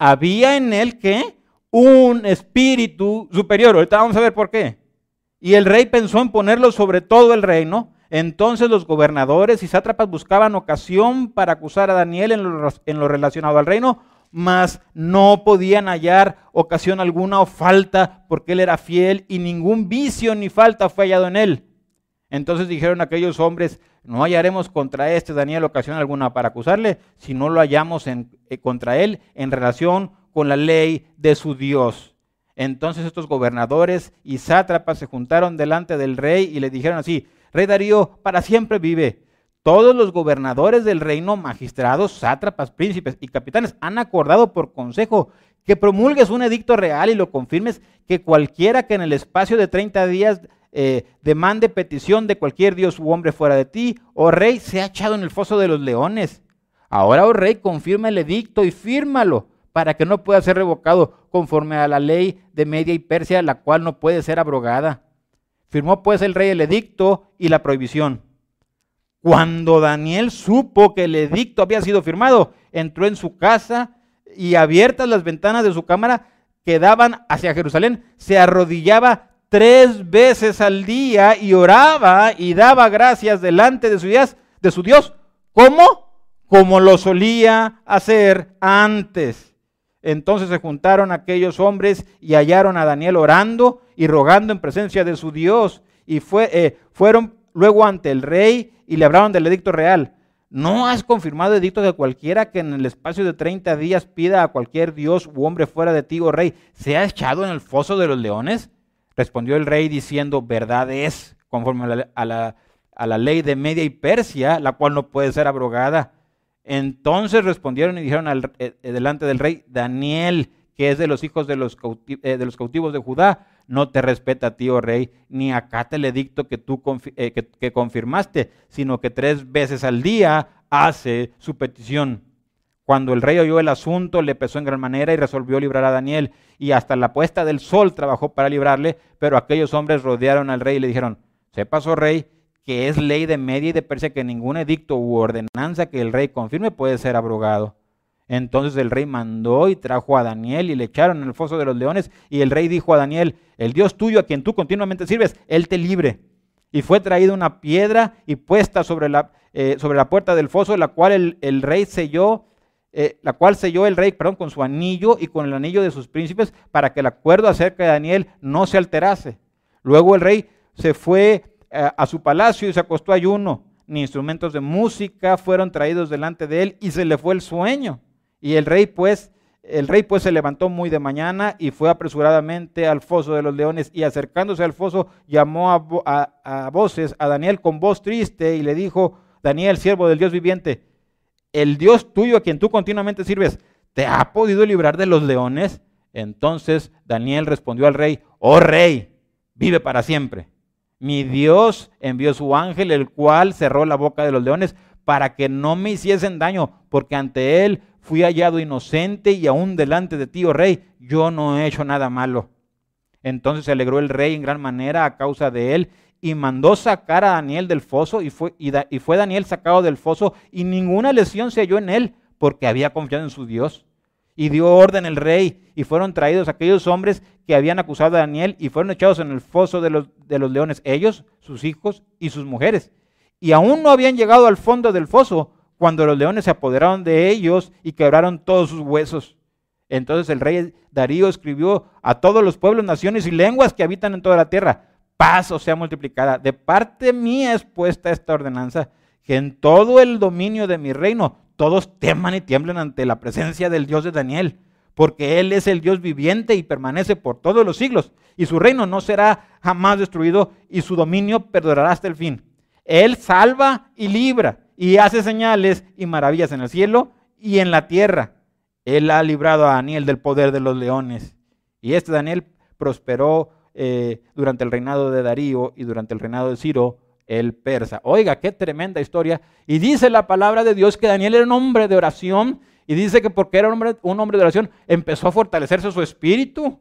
había en él que un espíritu superior. Ahorita vamos a ver por qué. Y el rey pensó en ponerlo sobre todo el reino entonces los gobernadores y sátrapas buscaban ocasión para acusar a Daniel en lo, relacionado al reino, mas no podían hallar ocasión alguna o falta porque él era fiel y ningún vicio ni falta fue hallado en él. Entonces dijeron aquellos hombres, no hallaremos contra este Daniel ocasión alguna para acusarle, si no lo hallamos en, eh, contra él en relación con la ley de su Dios. Entonces estos gobernadores y sátrapas se juntaron delante del rey y le dijeron así, Rey Darío para siempre vive. Todos los gobernadores del reino, magistrados, sátrapas, príncipes y capitanes han acordado por consejo que promulgues un edicto real y lo confirmes que cualquiera que en el espacio de 30 días eh, demande petición de cualquier dios u hombre fuera de ti, oh rey, sea echado en el foso de los leones. Ahora, oh rey, confirma el edicto y fírmalo para que no pueda ser revocado conforme a la ley de Media y Persia, la cual no puede ser abrogada. Firmó pues el rey el edicto y la prohibición. Cuando Daniel supo que el edicto había sido firmado, entró en su casa y abiertas las ventanas de su cámara que daban hacia Jerusalén, se arrodillaba tres veces al día y oraba y daba gracias delante de su Dios. De su Dios. ¿Cómo? Como lo solía hacer antes. Entonces se juntaron aquellos hombres y hallaron a Daniel orando y rogando en presencia de su Dios. Y fue, eh, fueron luego ante el rey y le hablaron del edicto real. ¿No has confirmado edicto de cualquiera que en el espacio de 30 días pida a cualquier dios u hombre fuera de ti, oh rey, sea echado en el foso de los leones? Respondió el rey diciendo, verdad es, conforme a la ley de Media y Persia, la cual no puede ser abrogada. Entonces respondieron y dijeron al, eh, delante del rey, Daniel, que es de los hijos de los, eh, de los cautivos de Judá, no te respeta a ti, oh rey, ni acate el edicto que tú eh, que confirmaste, sino que tres veces al día hace su petición. Cuando el rey oyó el asunto, le pesó en gran manera y resolvió librar a Daniel. Y hasta la puesta del sol trabajó para librarle, pero aquellos hombres rodearon al rey y le dijeron, sepas, oh rey, que es ley de Media y de Persia que ningún edicto u ordenanza que el rey confirme puede ser abrogado. Entonces el rey mandó y trajo a Daniel y le echaron en el foso de los leones. Y el rey dijo a Daniel, el Dios tuyo a quien tú continuamente sirves, él te libre. Y fue traída una piedra y puesta sobre la, eh, sobre la puerta del foso, la cual el, el rey selló eh, la cual selló el rey perdón, con su anillo y con el anillo de sus príncipes para que el acuerdo acerca de Daniel no se alterase. Luego el rey se fue a su palacio y se acostó ayuno. Ni instrumentos de música fueron traídos delante de él y se le fue el sueño. Y el rey pues, el rey pues se levantó muy de mañana y fue apresuradamente al foso de los leones y acercándose al foso llamó a, a voces a Daniel con voz triste y le dijo, Daniel, siervo del Dios viviente, el Dios tuyo a quien tú continuamente sirves, ¿te ha podido librar de los leones? Entonces Daniel respondió al rey, oh rey, vive para siempre. Mi Dios envió su ángel, el cual cerró la boca de los leones para que no me hiciesen daño, porque ante él fui hallado inocente y aún delante de ti, oh rey, yo no he hecho nada malo. Entonces se alegró el rey en gran manera a causa de él y mandó sacar a Daniel del foso y fue, y, fue Daniel sacado del foso y ninguna lesión se halló en él porque había confiado en su Dios. Y dio orden el rey y fueron traídos aquellos hombres que habían acusado a Daniel y fueron echados en el foso de los, leones, ellos, sus hijos y sus mujeres. Y aún no habían llegado al fondo del foso cuando los leones se apoderaron de ellos y quebraron todos sus huesos. Entonces el rey Darío escribió a todos los pueblos, naciones y lenguas que habitan en toda la tierra, paz o sea multiplicada. De parte mía es puesta esta ordenanza, que en todo el dominio de mi reino todos teman y tiemblen ante la presencia del Dios de Daniel, porque Él es el Dios viviente y permanece por todos los siglos, y su reino no será jamás destruido, y su dominio perdurará hasta el fin. Él salva y libra, y hace señales y maravillas en el cielo y en la tierra. Él ha librado a Daniel del poder de los leones. Y este Daniel prosperó eh, durante el reinado de Darío y durante el reinado de Ciro el persa. Oiga, qué tremenda historia. Y dice la palabra de Dios que Daniel era un hombre de oración y dice que porque era un hombre, de oración empezó a fortalecerse su espíritu.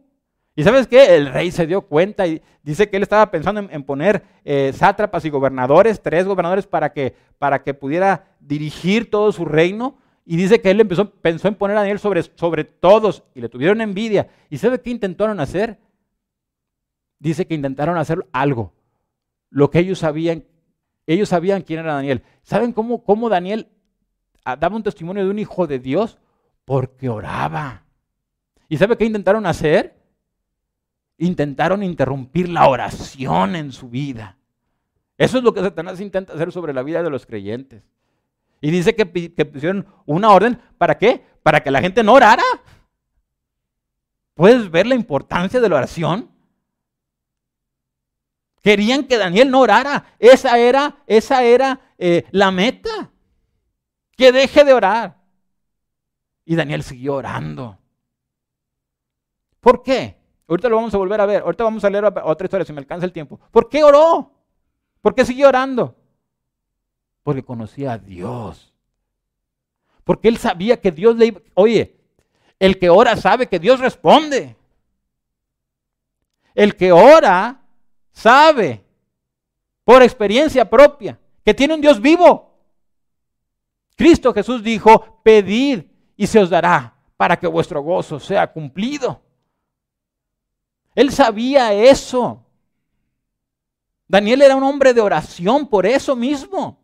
Y sabes qué? El rey se dio cuenta y dice que él estaba pensando en, poner eh, sátrapas y gobernadores, tres gobernadores para que, para que pudiera dirigir todo su reino. Y dice que él pensó en poner a Daniel sobre, sobre todos y le tuvieron envidia. ¿Y sabe qué intentaron hacer? dice que intentaron hacer algo, lo que ellos sabían, ellos sabían quién era Daniel. ¿Saben cómo, cómo Daniel daba un testimonio de un hijo de Dios? Porque oraba. ¿Y sabe qué intentaron hacer? Intentaron interrumpir la oración en su vida. Eso es lo que Satanás intenta hacer sobre la vida de los creyentes. Y dice que, que pusieron una orden, ¿para qué? Para que la gente no orara. ¿Puedes ver la importancia de la oración? Querían que Daniel no orara. Esa era, esa era eh, la meta. Que deje de orar. Y Daniel siguió orando. ¿Por qué? Ahorita lo vamos a volver a ver. Ahorita vamos a leer otra historia si me alcanza el tiempo. ¿Por qué oró? ¿Por qué siguió orando? Porque conocía a Dios. Porque él sabía que Dios le iba... Oye, el que ora sabe que Dios responde. El que ora sabe por experiencia propia que tiene un Dios vivo. Cristo Jesús dijo, pedid y se os dará para que vuestro gozo sea cumplido. Él sabía eso. Daniel era un hombre de oración por eso mismo.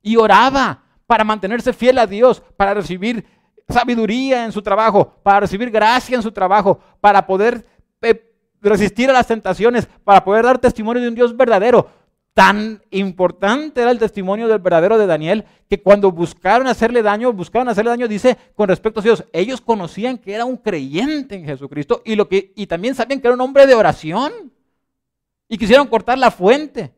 Y oraba para mantenerse fiel a Dios, para recibir sabiduría en su trabajo, para recibir gracia en su trabajo, para poder eh, resistir a las tentaciones, para poder dar testimonio de un Dios verdadero. Tan importante era el testimonio del verdadero de Daniel que cuando buscaron hacerle daño, buscaban hacerle daño, dice con respecto a Dios, ellos conocían que era un creyente en Jesucristo y, lo que, y también sabían que era un hombre de oración y quisieron cortar la fuente.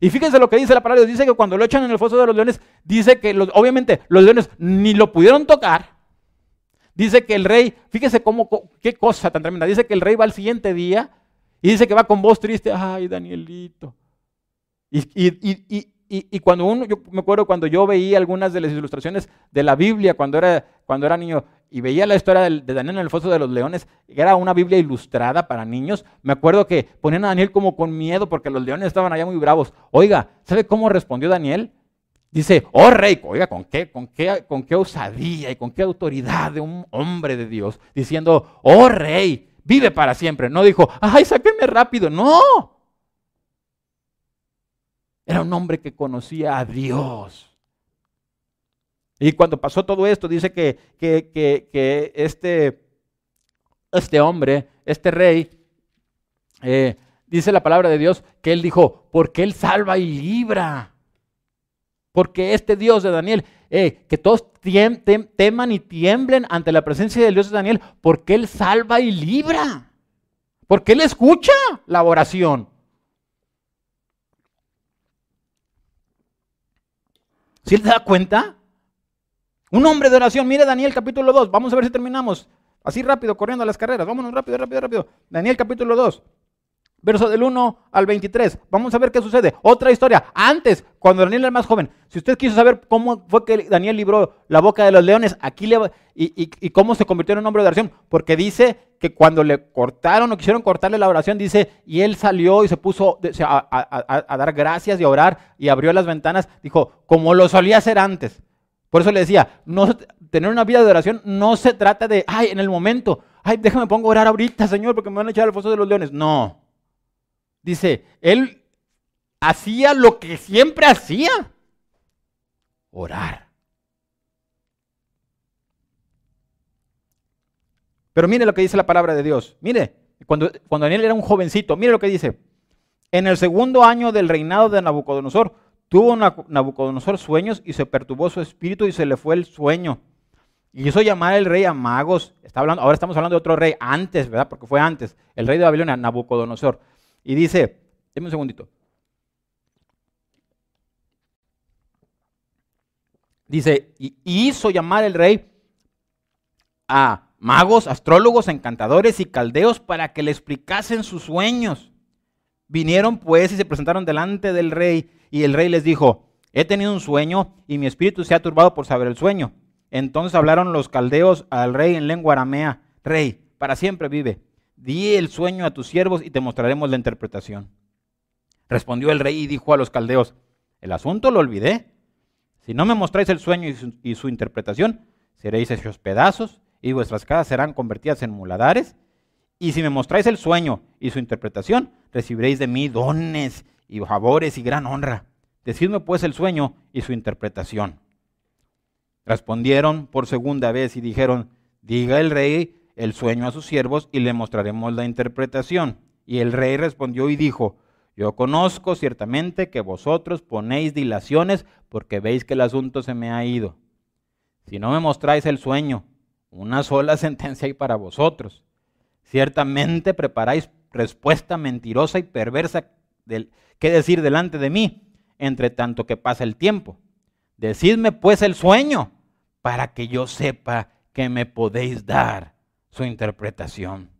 Y fíjense lo que dice la palabra Dios. Dice que cuando lo echan en el foso de los leones, dice que obviamente los leones ni lo pudieron tocar. Dice que el rey, fíjese cómo, qué cosa tan tremenda. Dice que el rey va al siguiente día y dice que va con voz triste. Ay, Danielito. Y, y, y, cuando uno, yo me acuerdo cuando yo veía algunas de las ilustraciones de la Biblia cuando era, cuando era niño y veía la historia de, Daniel en el foso de los leones, era una Biblia ilustrada para niños, me acuerdo que ponían a Daniel como con miedo porque los leones estaban allá muy bravos. Oiga, ¿sabe cómo respondió Daniel? Dice, oh rey, oiga, ¿con qué, con, qué, con qué osadía y con qué autoridad de un hombre de Dios, diciendo, oh rey, vive para siempre. No dijo, ay, sáquenme rápido. No, era un hombre que conocía a Dios. Y cuando pasó todo esto, dice que, que, este, este hombre, este rey, eh, dice la palabra de Dios que él dijo, porque él salva y libra. Porque este Dios de Daniel, que todos teman y tiemblen ante la presencia del Dios de Daniel, porque él salva y libra. Porque él escucha la oración. ¿Sí te da cuenta? Un hombre de oración. Mire Daniel capítulo 2. Vamos a ver si terminamos. Así rápido, corriendo a las carreras. Vámonos rápido, rápido, rápido. Daniel capítulo 2. Verso del 1 al 23. Vamos a ver qué sucede. Otra historia. Antes, cuando Daniel era más joven. Si usted quiso saber cómo fue que Daniel libró la boca de los leones, aquí le, y, y, cómo se convirtió en un hombre de oración. Porque dice que cuando le cortaron o quisieron cortarle la oración, dice, y él salió y se puso a, a dar gracias y a orar y abrió las ventanas. Dijo, como lo solía hacer antes. Por eso le decía, no, tener una vida de oración no se trata de, ay, en el momento, ay, déjame pongo a orar ahorita, Señor, porque me van a echar al foso de los leones. No. Dice, él hacía lo que siempre hacía, orar. Pero mire lo que dice la palabra de Dios. Mire, cuando, cuando Daniel era un jovencito, mire lo que dice. En el segundo año del reinado de Nabucodonosor, tuvo Nabucodonosor sueños y se perturbó su espíritu y se le fue el sueño. Y hizo llamar al rey a magos. Está hablando, ahora estamos hablando de otro rey antes, ¿verdad? Porque fue antes. El rey de Babilonia, Nabucodonosor. Y dice, déme un segundito. Dice, y hizo llamar el rey a magos, astrólogos, encantadores y caldeos para que le explicasen sus sueños. Vinieron pues y se presentaron delante del rey y el rey les dijo, he tenido un sueño y mi espíritu se ha turbado por saber el sueño. Entonces hablaron los caldeos al rey en lengua aramea, rey, para siempre vive di el sueño a tus siervos y te mostraremos la interpretación. Respondió el rey y dijo a los caldeos, el asunto lo olvidé. Si no me mostráis el sueño y su, interpretación, seréis hechos pedazos y vuestras casas serán convertidas en muladares. Y si me mostráis el sueño y su interpretación, recibiréis de mí dones y favores y gran honra. Decidme pues el sueño y su interpretación. Respondieron por segunda vez y dijeron, diga el rey el sueño a sus siervos y le mostraremos la interpretación. Y el rey respondió y dijo, yo conozco ciertamente que vosotros ponéis dilaciones porque veis que el asunto se me ha ido. Si no me mostráis el sueño, una sola sentencia hay para vosotros. Ciertamente preparáis respuesta mentirosa y perversa del, que decir delante de mí, entre tanto que pasa el tiempo. Decidme pues el sueño, para que yo sepa que me podéis dar su interpretación.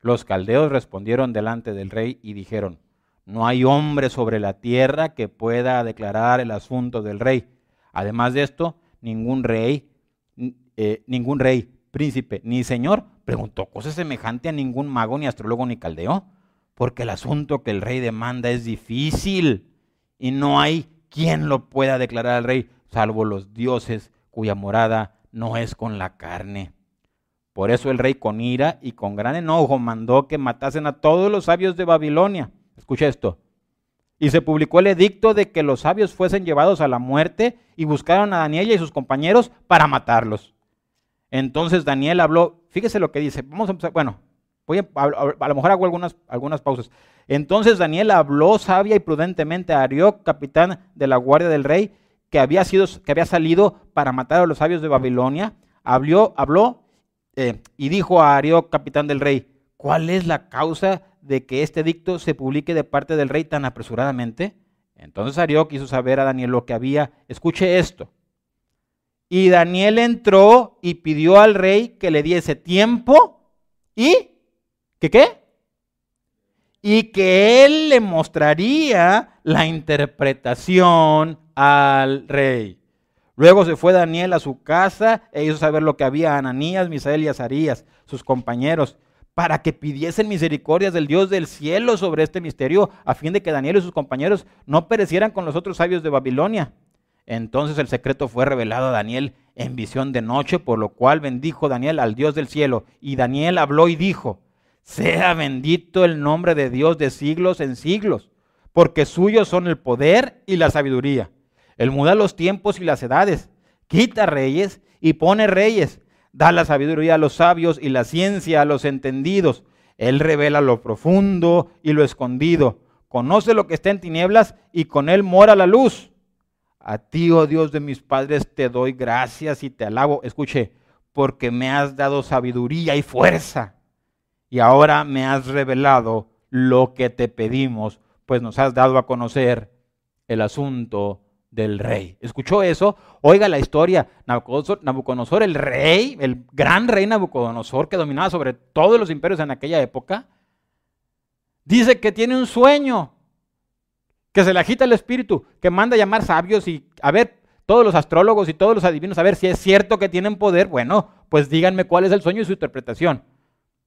Los caldeos respondieron delante del rey y dijeron, no hay hombre sobre la tierra que pueda declarar el asunto del rey. Además de esto, ningún rey, eh, ningún rey, príncipe, ni señor preguntó cosa semejante a ningún mago, ni astrólogo, ni caldeo, porque el asunto que el rey demanda es difícil y no hay quien lo pueda declarar al rey, salvo los dioses cuya morada no es con la carne. Por eso el rey con ira y con gran enojo mandó que matasen a todos los sabios de Babilonia. Escucha esto. Y se publicó el edicto de que los sabios fuesen llevados a la muerte y buscaron a Daniel y sus compañeros para matarlos. Entonces Daniel habló, fíjese lo que dice, vamos a empezar, bueno, a, a, lo mejor hago algunas, algunas pausas. Entonces Daniel habló sabia y prudentemente a Arioc, capitán de la guardia del rey, que había, sido, que había salido para matar a los sabios de Babilonia. Habló, habló eh, y dijo a Ario, capitán del rey, ¿cuál es la causa de que este dicto se publique de parte del rey tan apresuradamente? Entonces Arioc hizo saber a Daniel lo que había. Escuche esto. Y Daniel entró y pidió al rey que le diese tiempo y ¿qué qué? Y que él le mostraría la interpretación al rey. Luego se fue Daniel a su casa e hizo saber lo que había a Ananías, Misael y Azarías, sus compañeros, para que pidiesen misericordias del Dios del cielo sobre este misterio, a fin de que Daniel y sus compañeros no perecieran con los otros sabios de Babilonia. Entonces el secreto fue revelado a Daniel en visión de noche, por lo cual bendijo Daniel al Dios del cielo. Y Daniel habló y dijo, sea bendito el nombre de Dios de siglos en siglos, porque suyos son el poder y la sabiduría. Él muda los tiempos y las edades, quita reyes y pone reyes da la sabiduría a los sabios y la ciencia a los entendidos. Él revela lo profundo y lo escondido. Conoce lo que está en tinieblas y con él mora la luz. A ti, oh Dios de mis padres, te doy gracias y te alabo. Escuche, porque me has dado sabiduría y fuerza. Y ahora me has revelado lo que te pedimos, pues nos has dado a conocer el asunto del rey. ¿Escuchó eso? Oiga la historia. Nabucodonosor, el rey, el gran rey Nabucodonosor que dominaba sobre todos los imperios en aquella época, dice que tiene un sueño, que se le agita el espíritu, que manda a llamar sabios y a ver todos los astrólogos y todos los adivinos a ver si es cierto que tienen poder. Bueno, pues díganme cuál es el sueño y su interpretación.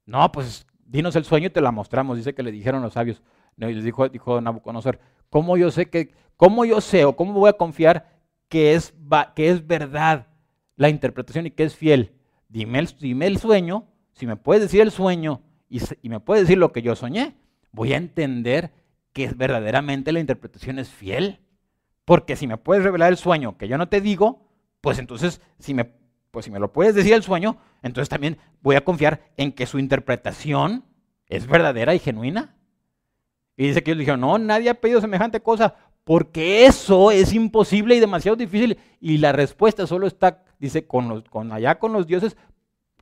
No, pues dinos el sueño y te la mostramos, dice que le dijeron los sabios. Les dijo, dijo Nabucodonosor, ¿cómo yo sé que ¿Cómo yo sé o cómo voy a confiar que es, que es verdad la interpretación y que es fiel? Dime el, sueño, si me puedes decir el sueño y, y me puedes decir lo que yo soñé, voy a entender que verdaderamente la interpretación es fiel. Porque si me puedes revelar el sueño que yo no te digo, pues entonces si me, pues si me lo puedes decir el sueño, entonces también voy a confiar en que su interpretación es verdadera y genuina. Y dice que ellos dijeron, no, nadie ha pedido semejante cosa porque eso es imposible y demasiado difícil. Y la respuesta solo está, dice, con, los, con allá con los dioses,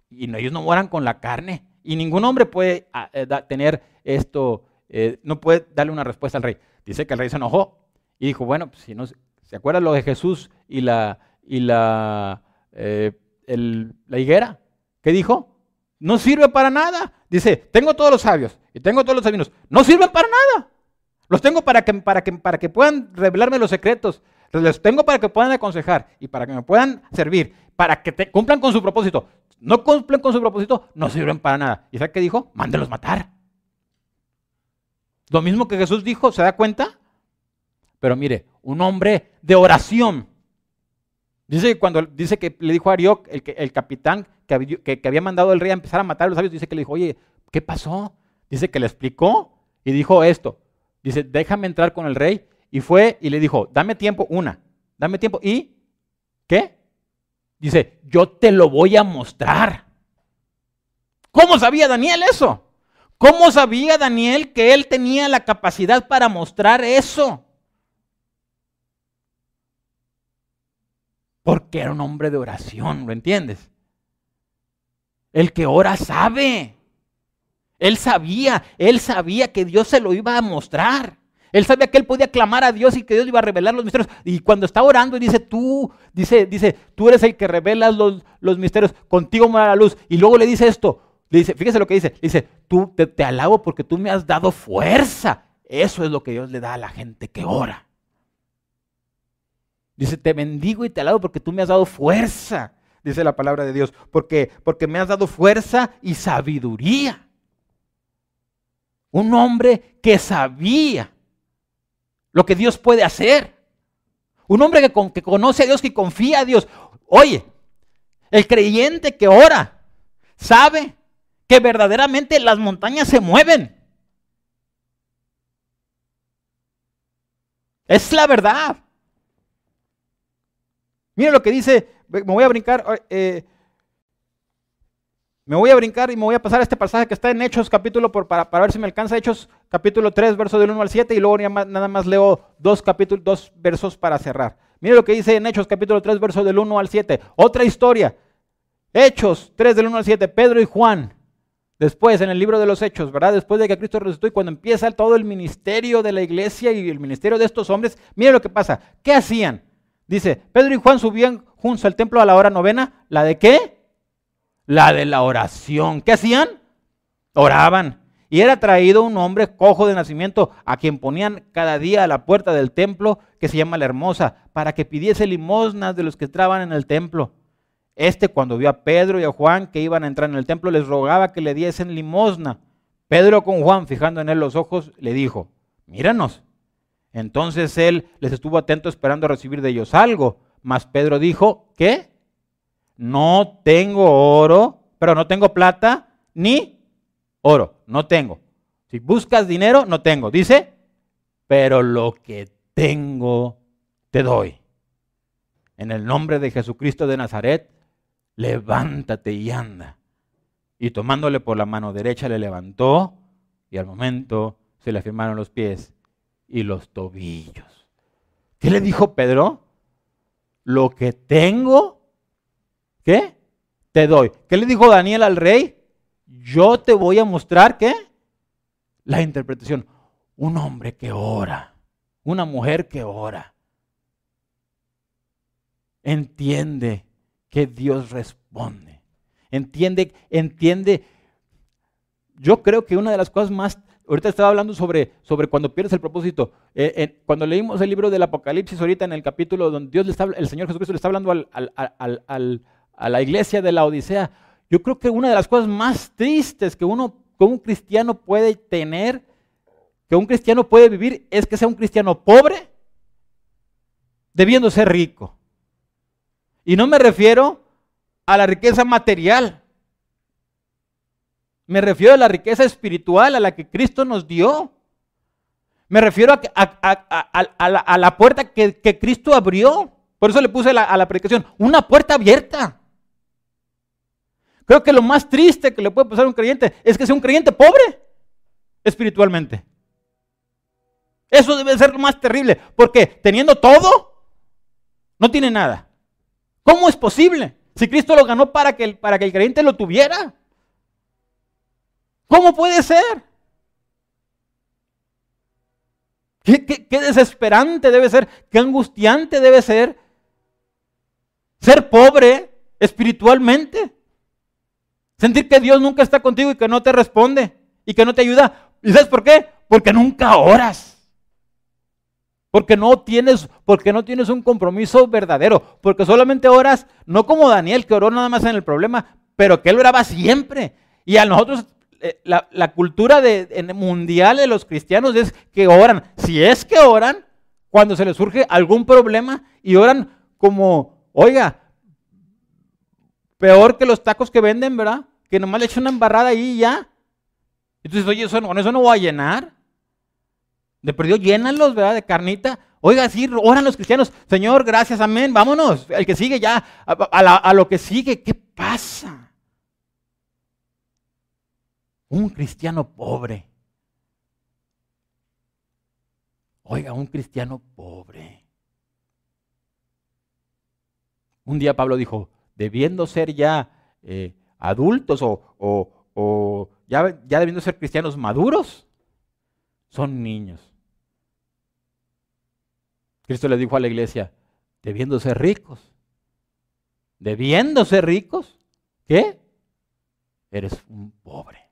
y ellos no mueran con la carne. Y ningún hombre puede ah, eh, tener esto, eh, no puede darle una respuesta al rey. Dice que el rey se enojó y dijo, bueno, pues, si no, ¿se acuerdan lo de Jesús y la, y la, eh, la higuera? ¿Qué dijo? No sirve para nada. Dice, tengo todos los sabios y tengo todos los sabinos. No sirven para nada. Los tengo para que, para que, para que puedan revelarme los secretos. Los tengo para que puedan aconsejar y para que me puedan servir, para que te, cumplan con su propósito. No cumplen con su propósito, no sirven para nada. ¿Y sabe qué dijo? Mándelos matar. Lo mismo que Jesús dijo, ¿se da cuenta? Pero mire, un hombre de oración. Dice que cuando dice que le dijo a Arioc, el, el capitán que, había mandado el rey a empezar a matar a los sabios, dice que le dijo, oye, ¿qué pasó? Dice que le explicó y dijo esto. Dice, déjame entrar con el rey. Y fue y le dijo, dame tiempo, una, dame tiempo. ¿Y qué? Dice, yo te lo voy a mostrar. ¿Cómo sabía Daniel eso? ¿Cómo sabía Daniel que él tenía la capacidad para mostrar eso? Porque era un hombre de oración, ¿lo entiendes? El que ora sabe. Él sabía, él sabía que Dios se lo iba a mostrar. Él sabía que él podía clamar a Dios y que Dios iba a revelar los misterios. Y cuando está orando dice, tú, dice, dice, tú eres el que revelas los, los misterios, contigo me da la luz. Y luego le dice esto, le dice, fíjese lo que dice, dice, tú te alabo porque tú me has dado fuerza. Eso es lo que Dios le da a la gente que ora. Dice, te bendigo y te alabo porque tú me has dado fuerza, dice la palabra de Dios, porque, porque me has dado fuerza y sabiduría. Un hombre que sabía lo que Dios puede hacer. Un hombre que, que conoce a Dios, que confía a Dios. Oye, el creyente que ora sabe que verdaderamente las montañas se mueven. Es la verdad. Mira lo que dice, me voy a brincar. Eh, me voy a brincar y me voy a pasar a este pasaje que está en Hechos capítulo, por, para, para ver si me alcanza Hechos capítulo 3, verso del 1 al 7, y luego nada más leo dos, capítulos, dos versos para cerrar. Mire lo que dice en Hechos capítulo 3, verso del 1 al 7. Otra historia. Hechos 3 del 1 al 7. Pedro y Juan Después, en el libro de los Hechos, ¿verdad? Después de que Cristo resucitó y cuando empieza todo el ministerio de la iglesia y el ministerio de estos hombres, mire lo que pasa. ¿Qué hacían? Dice, Pedro y Juan subían juntos al templo a la hora novena. ¿La de qué? La de la oración. ¿Qué hacían? Oraban. Y era traído un hombre cojo de nacimiento a quien ponían cada día a la puerta del templo, que se llama la hermosa, para que pidiese limosnas de los que entraban en el templo. Este cuando vio a Pedro y a Juan que iban a entrar en el templo, les rogaba que le diesen limosna. Pedro con Juan, fijando en él los ojos, le dijo, míranos. Entonces él les estuvo atento esperando recibir de ellos algo. Mas Pedro dijo, ¿qué? No tengo oro, pero no tengo plata, ni oro, no tengo. Si buscas dinero, no tengo. Dice, pero lo que tengo, te doy. En el nombre de Jesucristo de Nazaret, levántate y anda. Y tomándole por la mano derecha le levantó y al momento se le afirmaron los pies y los tobillos. ¿Qué le dijo Pedro? Lo que tengo, ¿qué? Te doy. ¿Qué le dijo Daniel al rey? yo te voy a mostrar qué? La interpretación. Un hombre que ora, una mujer que ora. Entiende que Dios responde. Entiende, entiende. Yo creo que una de las cosas más, ahorita estaba hablando sobre, sobre cuando pierdes el propósito. Eh, cuando leímos el libro del Apocalipsis, ahorita en el capítulo donde Dios le está, el Señor Jesucristo le está hablando a la iglesia de la Odisea, yo creo que una de las cosas más tristes que uno, un cristiano puede tener, que un cristiano puede vivir, es que sea un cristiano pobre, debiendo ser rico. Y no me refiero a la riqueza material. Me refiero a la riqueza espiritual a la que Cristo nos dio. Me refiero a, la, puerta que, Cristo abrió. Por eso le puse a la predicación, una puerta abierta. Creo que lo más triste que le puede pasar a un creyente es que sea un creyente pobre espiritualmente. Eso debe ser lo más terrible, porque teniendo todo, no tiene nada. ¿Cómo es posible? Si Cristo lo ganó para que el, para que el creyente lo tuviera. ¿Cómo puede ser? ¿Qué, desesperante debe ser, qué angustiante debe ser ser pobre espiritualmente. Sentir que Dios nunca está contigo y que no te responde y que no te ayuda. ¿Y sabes por qué? Porque nunca oras. Porque no tienes, porque no tienes un compromiso verdadero. Porque solamente oras, no como Daniel, que oró nada más en el problema, pero que él oraba siempre. Y a nosotros, eh, la, cultura de, mundial de los cristianos es que oran. Si es que oran, cuando se les surge algún problema y oran como, oiga, peor que los tacos que venden, ¿verdad? que nomás le eche una embarrada ahí y ya. Entonces, oye, eso, con eso no voy a llenar. De perdió, llénalos, ¿verdad? De carnita. Oiga, sí, oran los cristianos. Señor, gracias, amén. Vámonos. El que sigue ya, a, lo que sigue, ¿qué pasa? Un cristiano pobre. Oiga, un cristiano pobre. Un día Pablo dijo, debiendo ser ya eh, adultos o, ya, ya debiendo ser cristianos maduros, son niños. Cristo le dijo a la iglesia, debiendo ser ricos, debiendo ser ricos, ¿qué? Eres un pobre.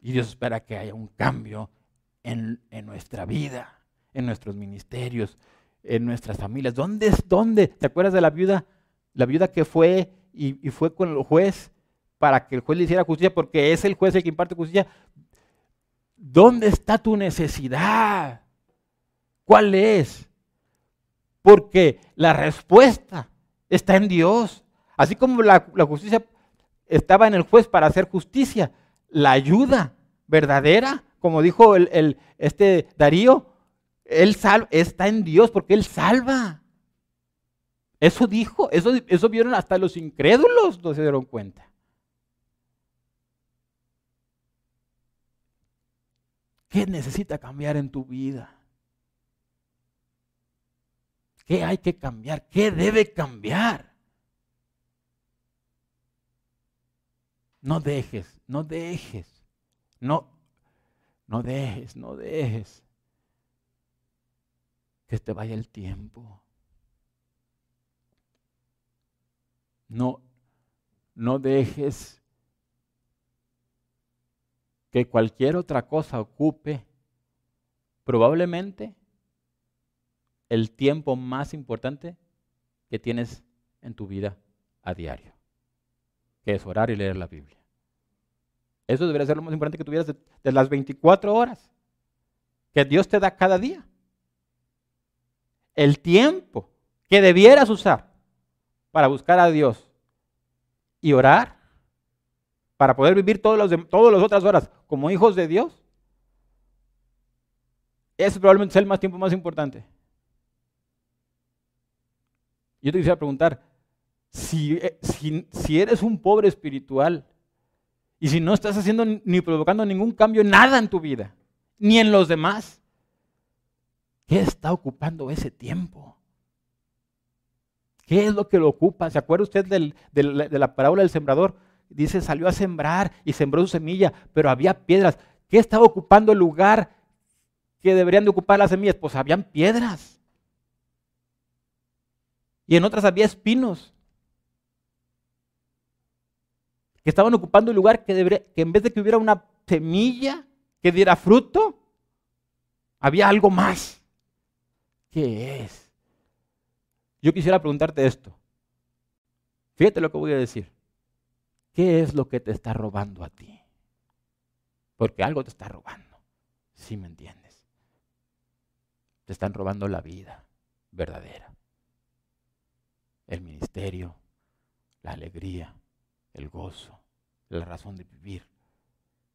Y Dios espera que haya un cambio en, en nuestra vida, en nuestros ministerios, en nuestras familias. ¿Dónde es? ¿Dónde? ¿Te acuerdas de la viuda? La viuda que fue y, fue con el juez para que el juez le hiciera justicia porque es el juez el que imparte justicia. ¿Dónde está tu necesidad? ¿Cuál es? Porque la respuesta está en Dios. Así como la, justicia estaba en el juez para hacer justicia, la ayuda verdadera, como dijo el, este Darío, él está en Dios porque Él salva. Eso dijo, eso, eso vieron hasta los incrédulos, no se dieron cuenta. ¿Qué necesita cambiar en tu vida? ¿Qué hay que cambiar? ¿Qué debe cambiar? No dejes, no dejes, no, no dejes, no dejes que te vaya el tiempo. No, no dejes que cualquier otra cosa ocupe probablemente el tiempo más importante que tienes en tu vida a diario, que es orar y leer la Biblia. Eso debería ser lo más importante que tuvieras de, las 24 horas que Dios te da cada día. El tiempo que debieras usar para buscar a Dios y orar, para poder vivir todas las, otras horas como hijos de Dios, ese probablemente es el más tiempo más importante. Yo te quisiera preguntar, eh, si, si, eres un pobre espiritual y si no estás haciendo ni provocando ningún cambio, nada en tu vida, ni en los demás, ¿qué está ocupando ese tiempo? ¿Qué es lo que lo ocupa? ¿Se acuerda usted de la parábola del sembrador? Dice, salió a sembrar y sembró su semilla, pero había piedras. ¿Qué estaba ocupando el lugar que deberían de ocupar las semillas? Pues habían piedras y en otras había espinos que estaban ocupando el lugar que, que en vez de que hubiera una semilla que diera fruto, había algo más. ¿Qué es? Yo quisiera preguntarte esto. Fíjate lo que voy a decir. ¿Qué es lo que te está robando a ti? Porque algo te está robando. Si me entiendes. Te están robando la vida verdadera el ministerio, la alegría, el gozo, la razón de vivir,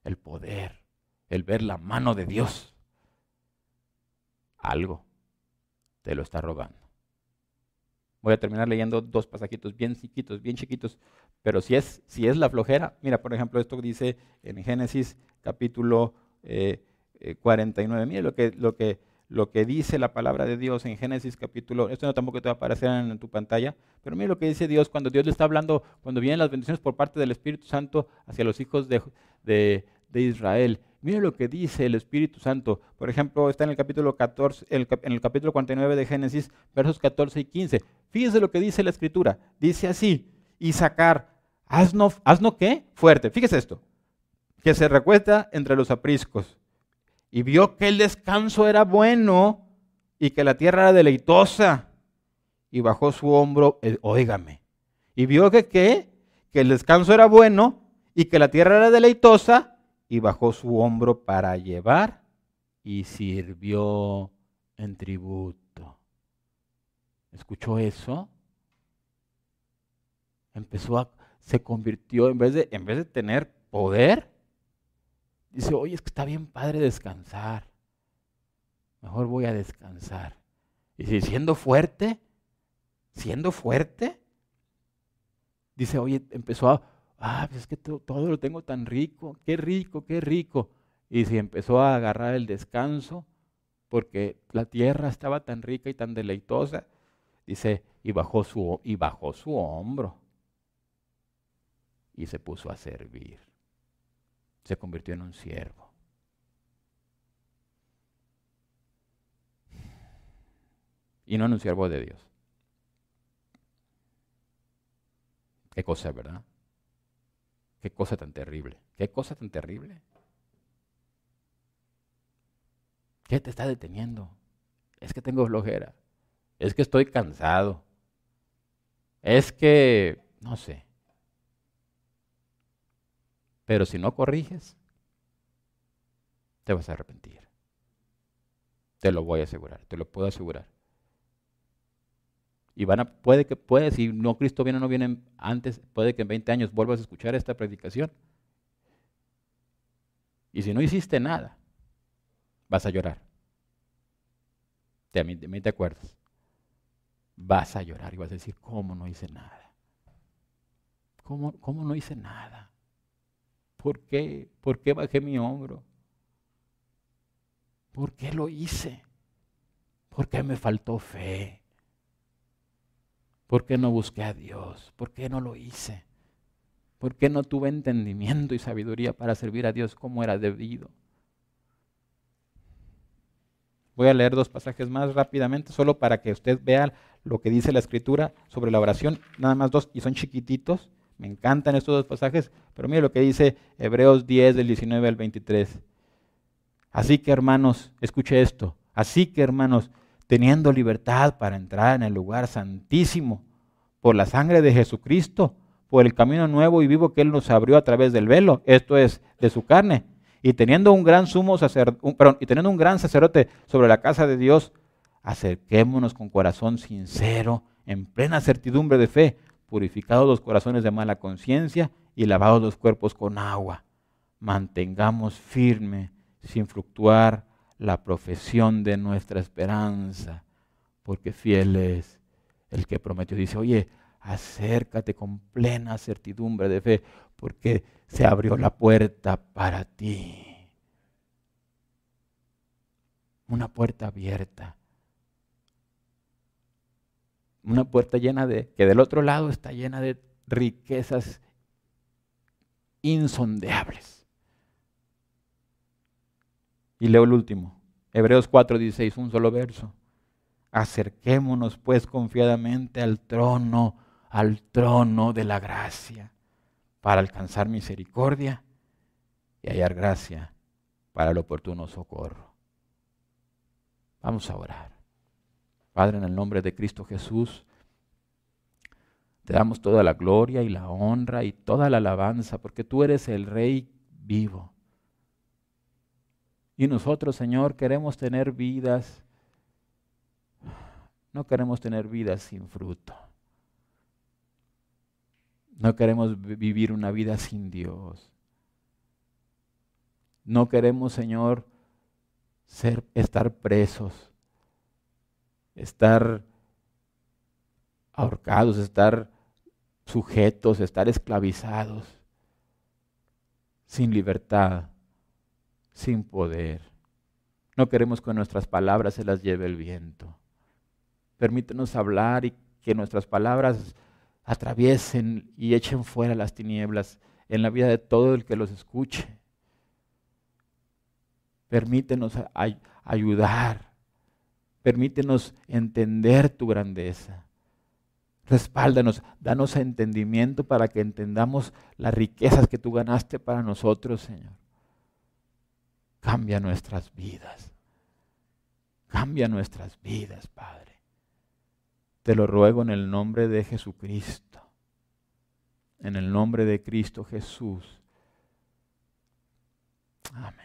el poder, el ver la mano de Dios. Algo te lo está robando. Voy a terminar leyendo dos pasajitos bien chiquitos, bien chiquitos, pero si es, si es la flojera, mira, por ejemplo, esto dice en Génesis capítulo 49. Eh, eh, mira lo que, lo que lo que dice la palabra de Dios en Génesis capítulo, esto no tampoco te va a aparecer en, tu pantalla, pero mira lo que dice Dios cuando Dios le está hablando, cuando vienen las bendiciones por parte del Espíritu Santo hacia los hijos de, de, Israel. Mira lo que dice el Espíritu Santo. Por ejemplo, está en el capítulo 14, en el capítulo 49 de Génesis, versos 14 y 15. Fíjese lo que dice la Escritura. Dice así, y sacar, asno, asno qué? Fuerte. Fíjese esto, que se recuesta entre los apriscos y vio que el descanso era bueno y que la tierra era deleitosa. Y bajó su hombro, eh, óigame. Y vio que qué? Que el descanso era bueno y que la tierra era deleitosa. Y bajó su hombro para llevar y sirvió en tributo. ¿Escuchó eso? Empezó a, se convirtió, en vez de, en vez de tener poder, Dice, oye, es que está bien padre descansar. Mejor voy a descansar. Y si siendo fuerte, siendo fuerte, dice, oye, empezó a, ah, pues es que todo, lo tengo tan rico, qué rico, qué rico. Y se empezó a agarrar el descanso porque la tierra estaba tan rica y tan deleitosa. Dice, y bajó su, y bajó su hombro y se puso a servir se convirtió en un siervo. Y no en un siervo de Dios. Qué cosa, ¿verdad? Qué cosa tan terrible. Qué cosa tan terrible. ¿Qué te está deteniendo? Es que tengo flojera. Es que estoy cansado. Es que, no sé. Pero si no corriges, te vas a arrepentir. Te lo voy a asegurar, te lo puedo asegurar. Y van a, puede que, puede, si no Cristo viene o no viene antes, puede que en 20 años vuelvas a escuchar esta predicación. Y si no hiciste nada, vas a llorar. De te acuerdas. Vas a llorar y vas a decir, ¿cómo no hice nada? ¿Cómo, cómo no hice nada? ¿Por qué? ¿Por qué bajé mi hombro? ¿Por qué lo hice? ¿Por qué me faltó fe? ¿Por qué no busqué a Dios? ¿Por qué no lo hice? ¿Por qué no tuve entendimiento y sabiduría para servir a Dios como era debido? Voy a leer dos pasajes más rápidamente, solo para que usted vea lo que dice la escritura sobre la oración, nada más dos, y son chiquititos. Me encantan estos dos pasajes, pero mire lo que dice Hebreos 10 del 19 al 23. Así que hermanos, escuche esto, así que hermanos, teniendo libertad para entrar en el lugar santísimo por la sangre de Jesucristo, por el camino nuevo y vivo que Él nos abrió a través del velo, esto es, de su carne, y teniendo un gran sumo sacerdote, y teniendo un gran sacerdote sobre la casa de Dios, acerquémonos con corazón sincero, en plena certidumbre de fe, purificados los corazones de mala conciencia y lavados los cuerpos con agua. Mantengamos firme, sin fluctuar, la profesión de nuestra esperanza, porque fiel es el que prometió. Dice, oye, acércate con plena certidumbre de fe, porque se abrió la puerta para ti. Una puerta abierta. Una puerta llena de, que del otro lado está llena de riquezas insondeables. Y leo el último, Hebreos 4:16, un solo verso. Acerquémonos pues confiadamente al trono, al trono de la gracia, para alcanzar misericordia y hallar gracia para el oportuno socorro. Vamos a orar. Padre, en el nombre de Cristo Jesús, te damos toda la gloria y la honra y toda la alabanza, porque tú eres el Rey vivo y nosotros, Señor, queremos tener vidas, no queremos tener vidas sin fruto. No queremos vivir una vida sin Dios. No queremos, Señor, ser, estar presos, estar ahorcados, estar sujetos, estar esclavizados, sin libertad sin poder. No queremos que nuestras palabras se las lleve el viento. Permítenos hablar y que nuestras palabras atraviesen y echen fuera las tinieblas en la vida de todo el que los escuche. Permítenos ayudar. Permítenos entender tu grandeza. Respáldanos, danos entendimiento para que entendamos las riquezas que tú ganaste para nosotros, Señor. Cambia nuestras vidas. Cambia nuestras vidas, Padre. Te lo ruego en el nombre de Jesucristo. En el nombre de Cristo Jesús. Amén.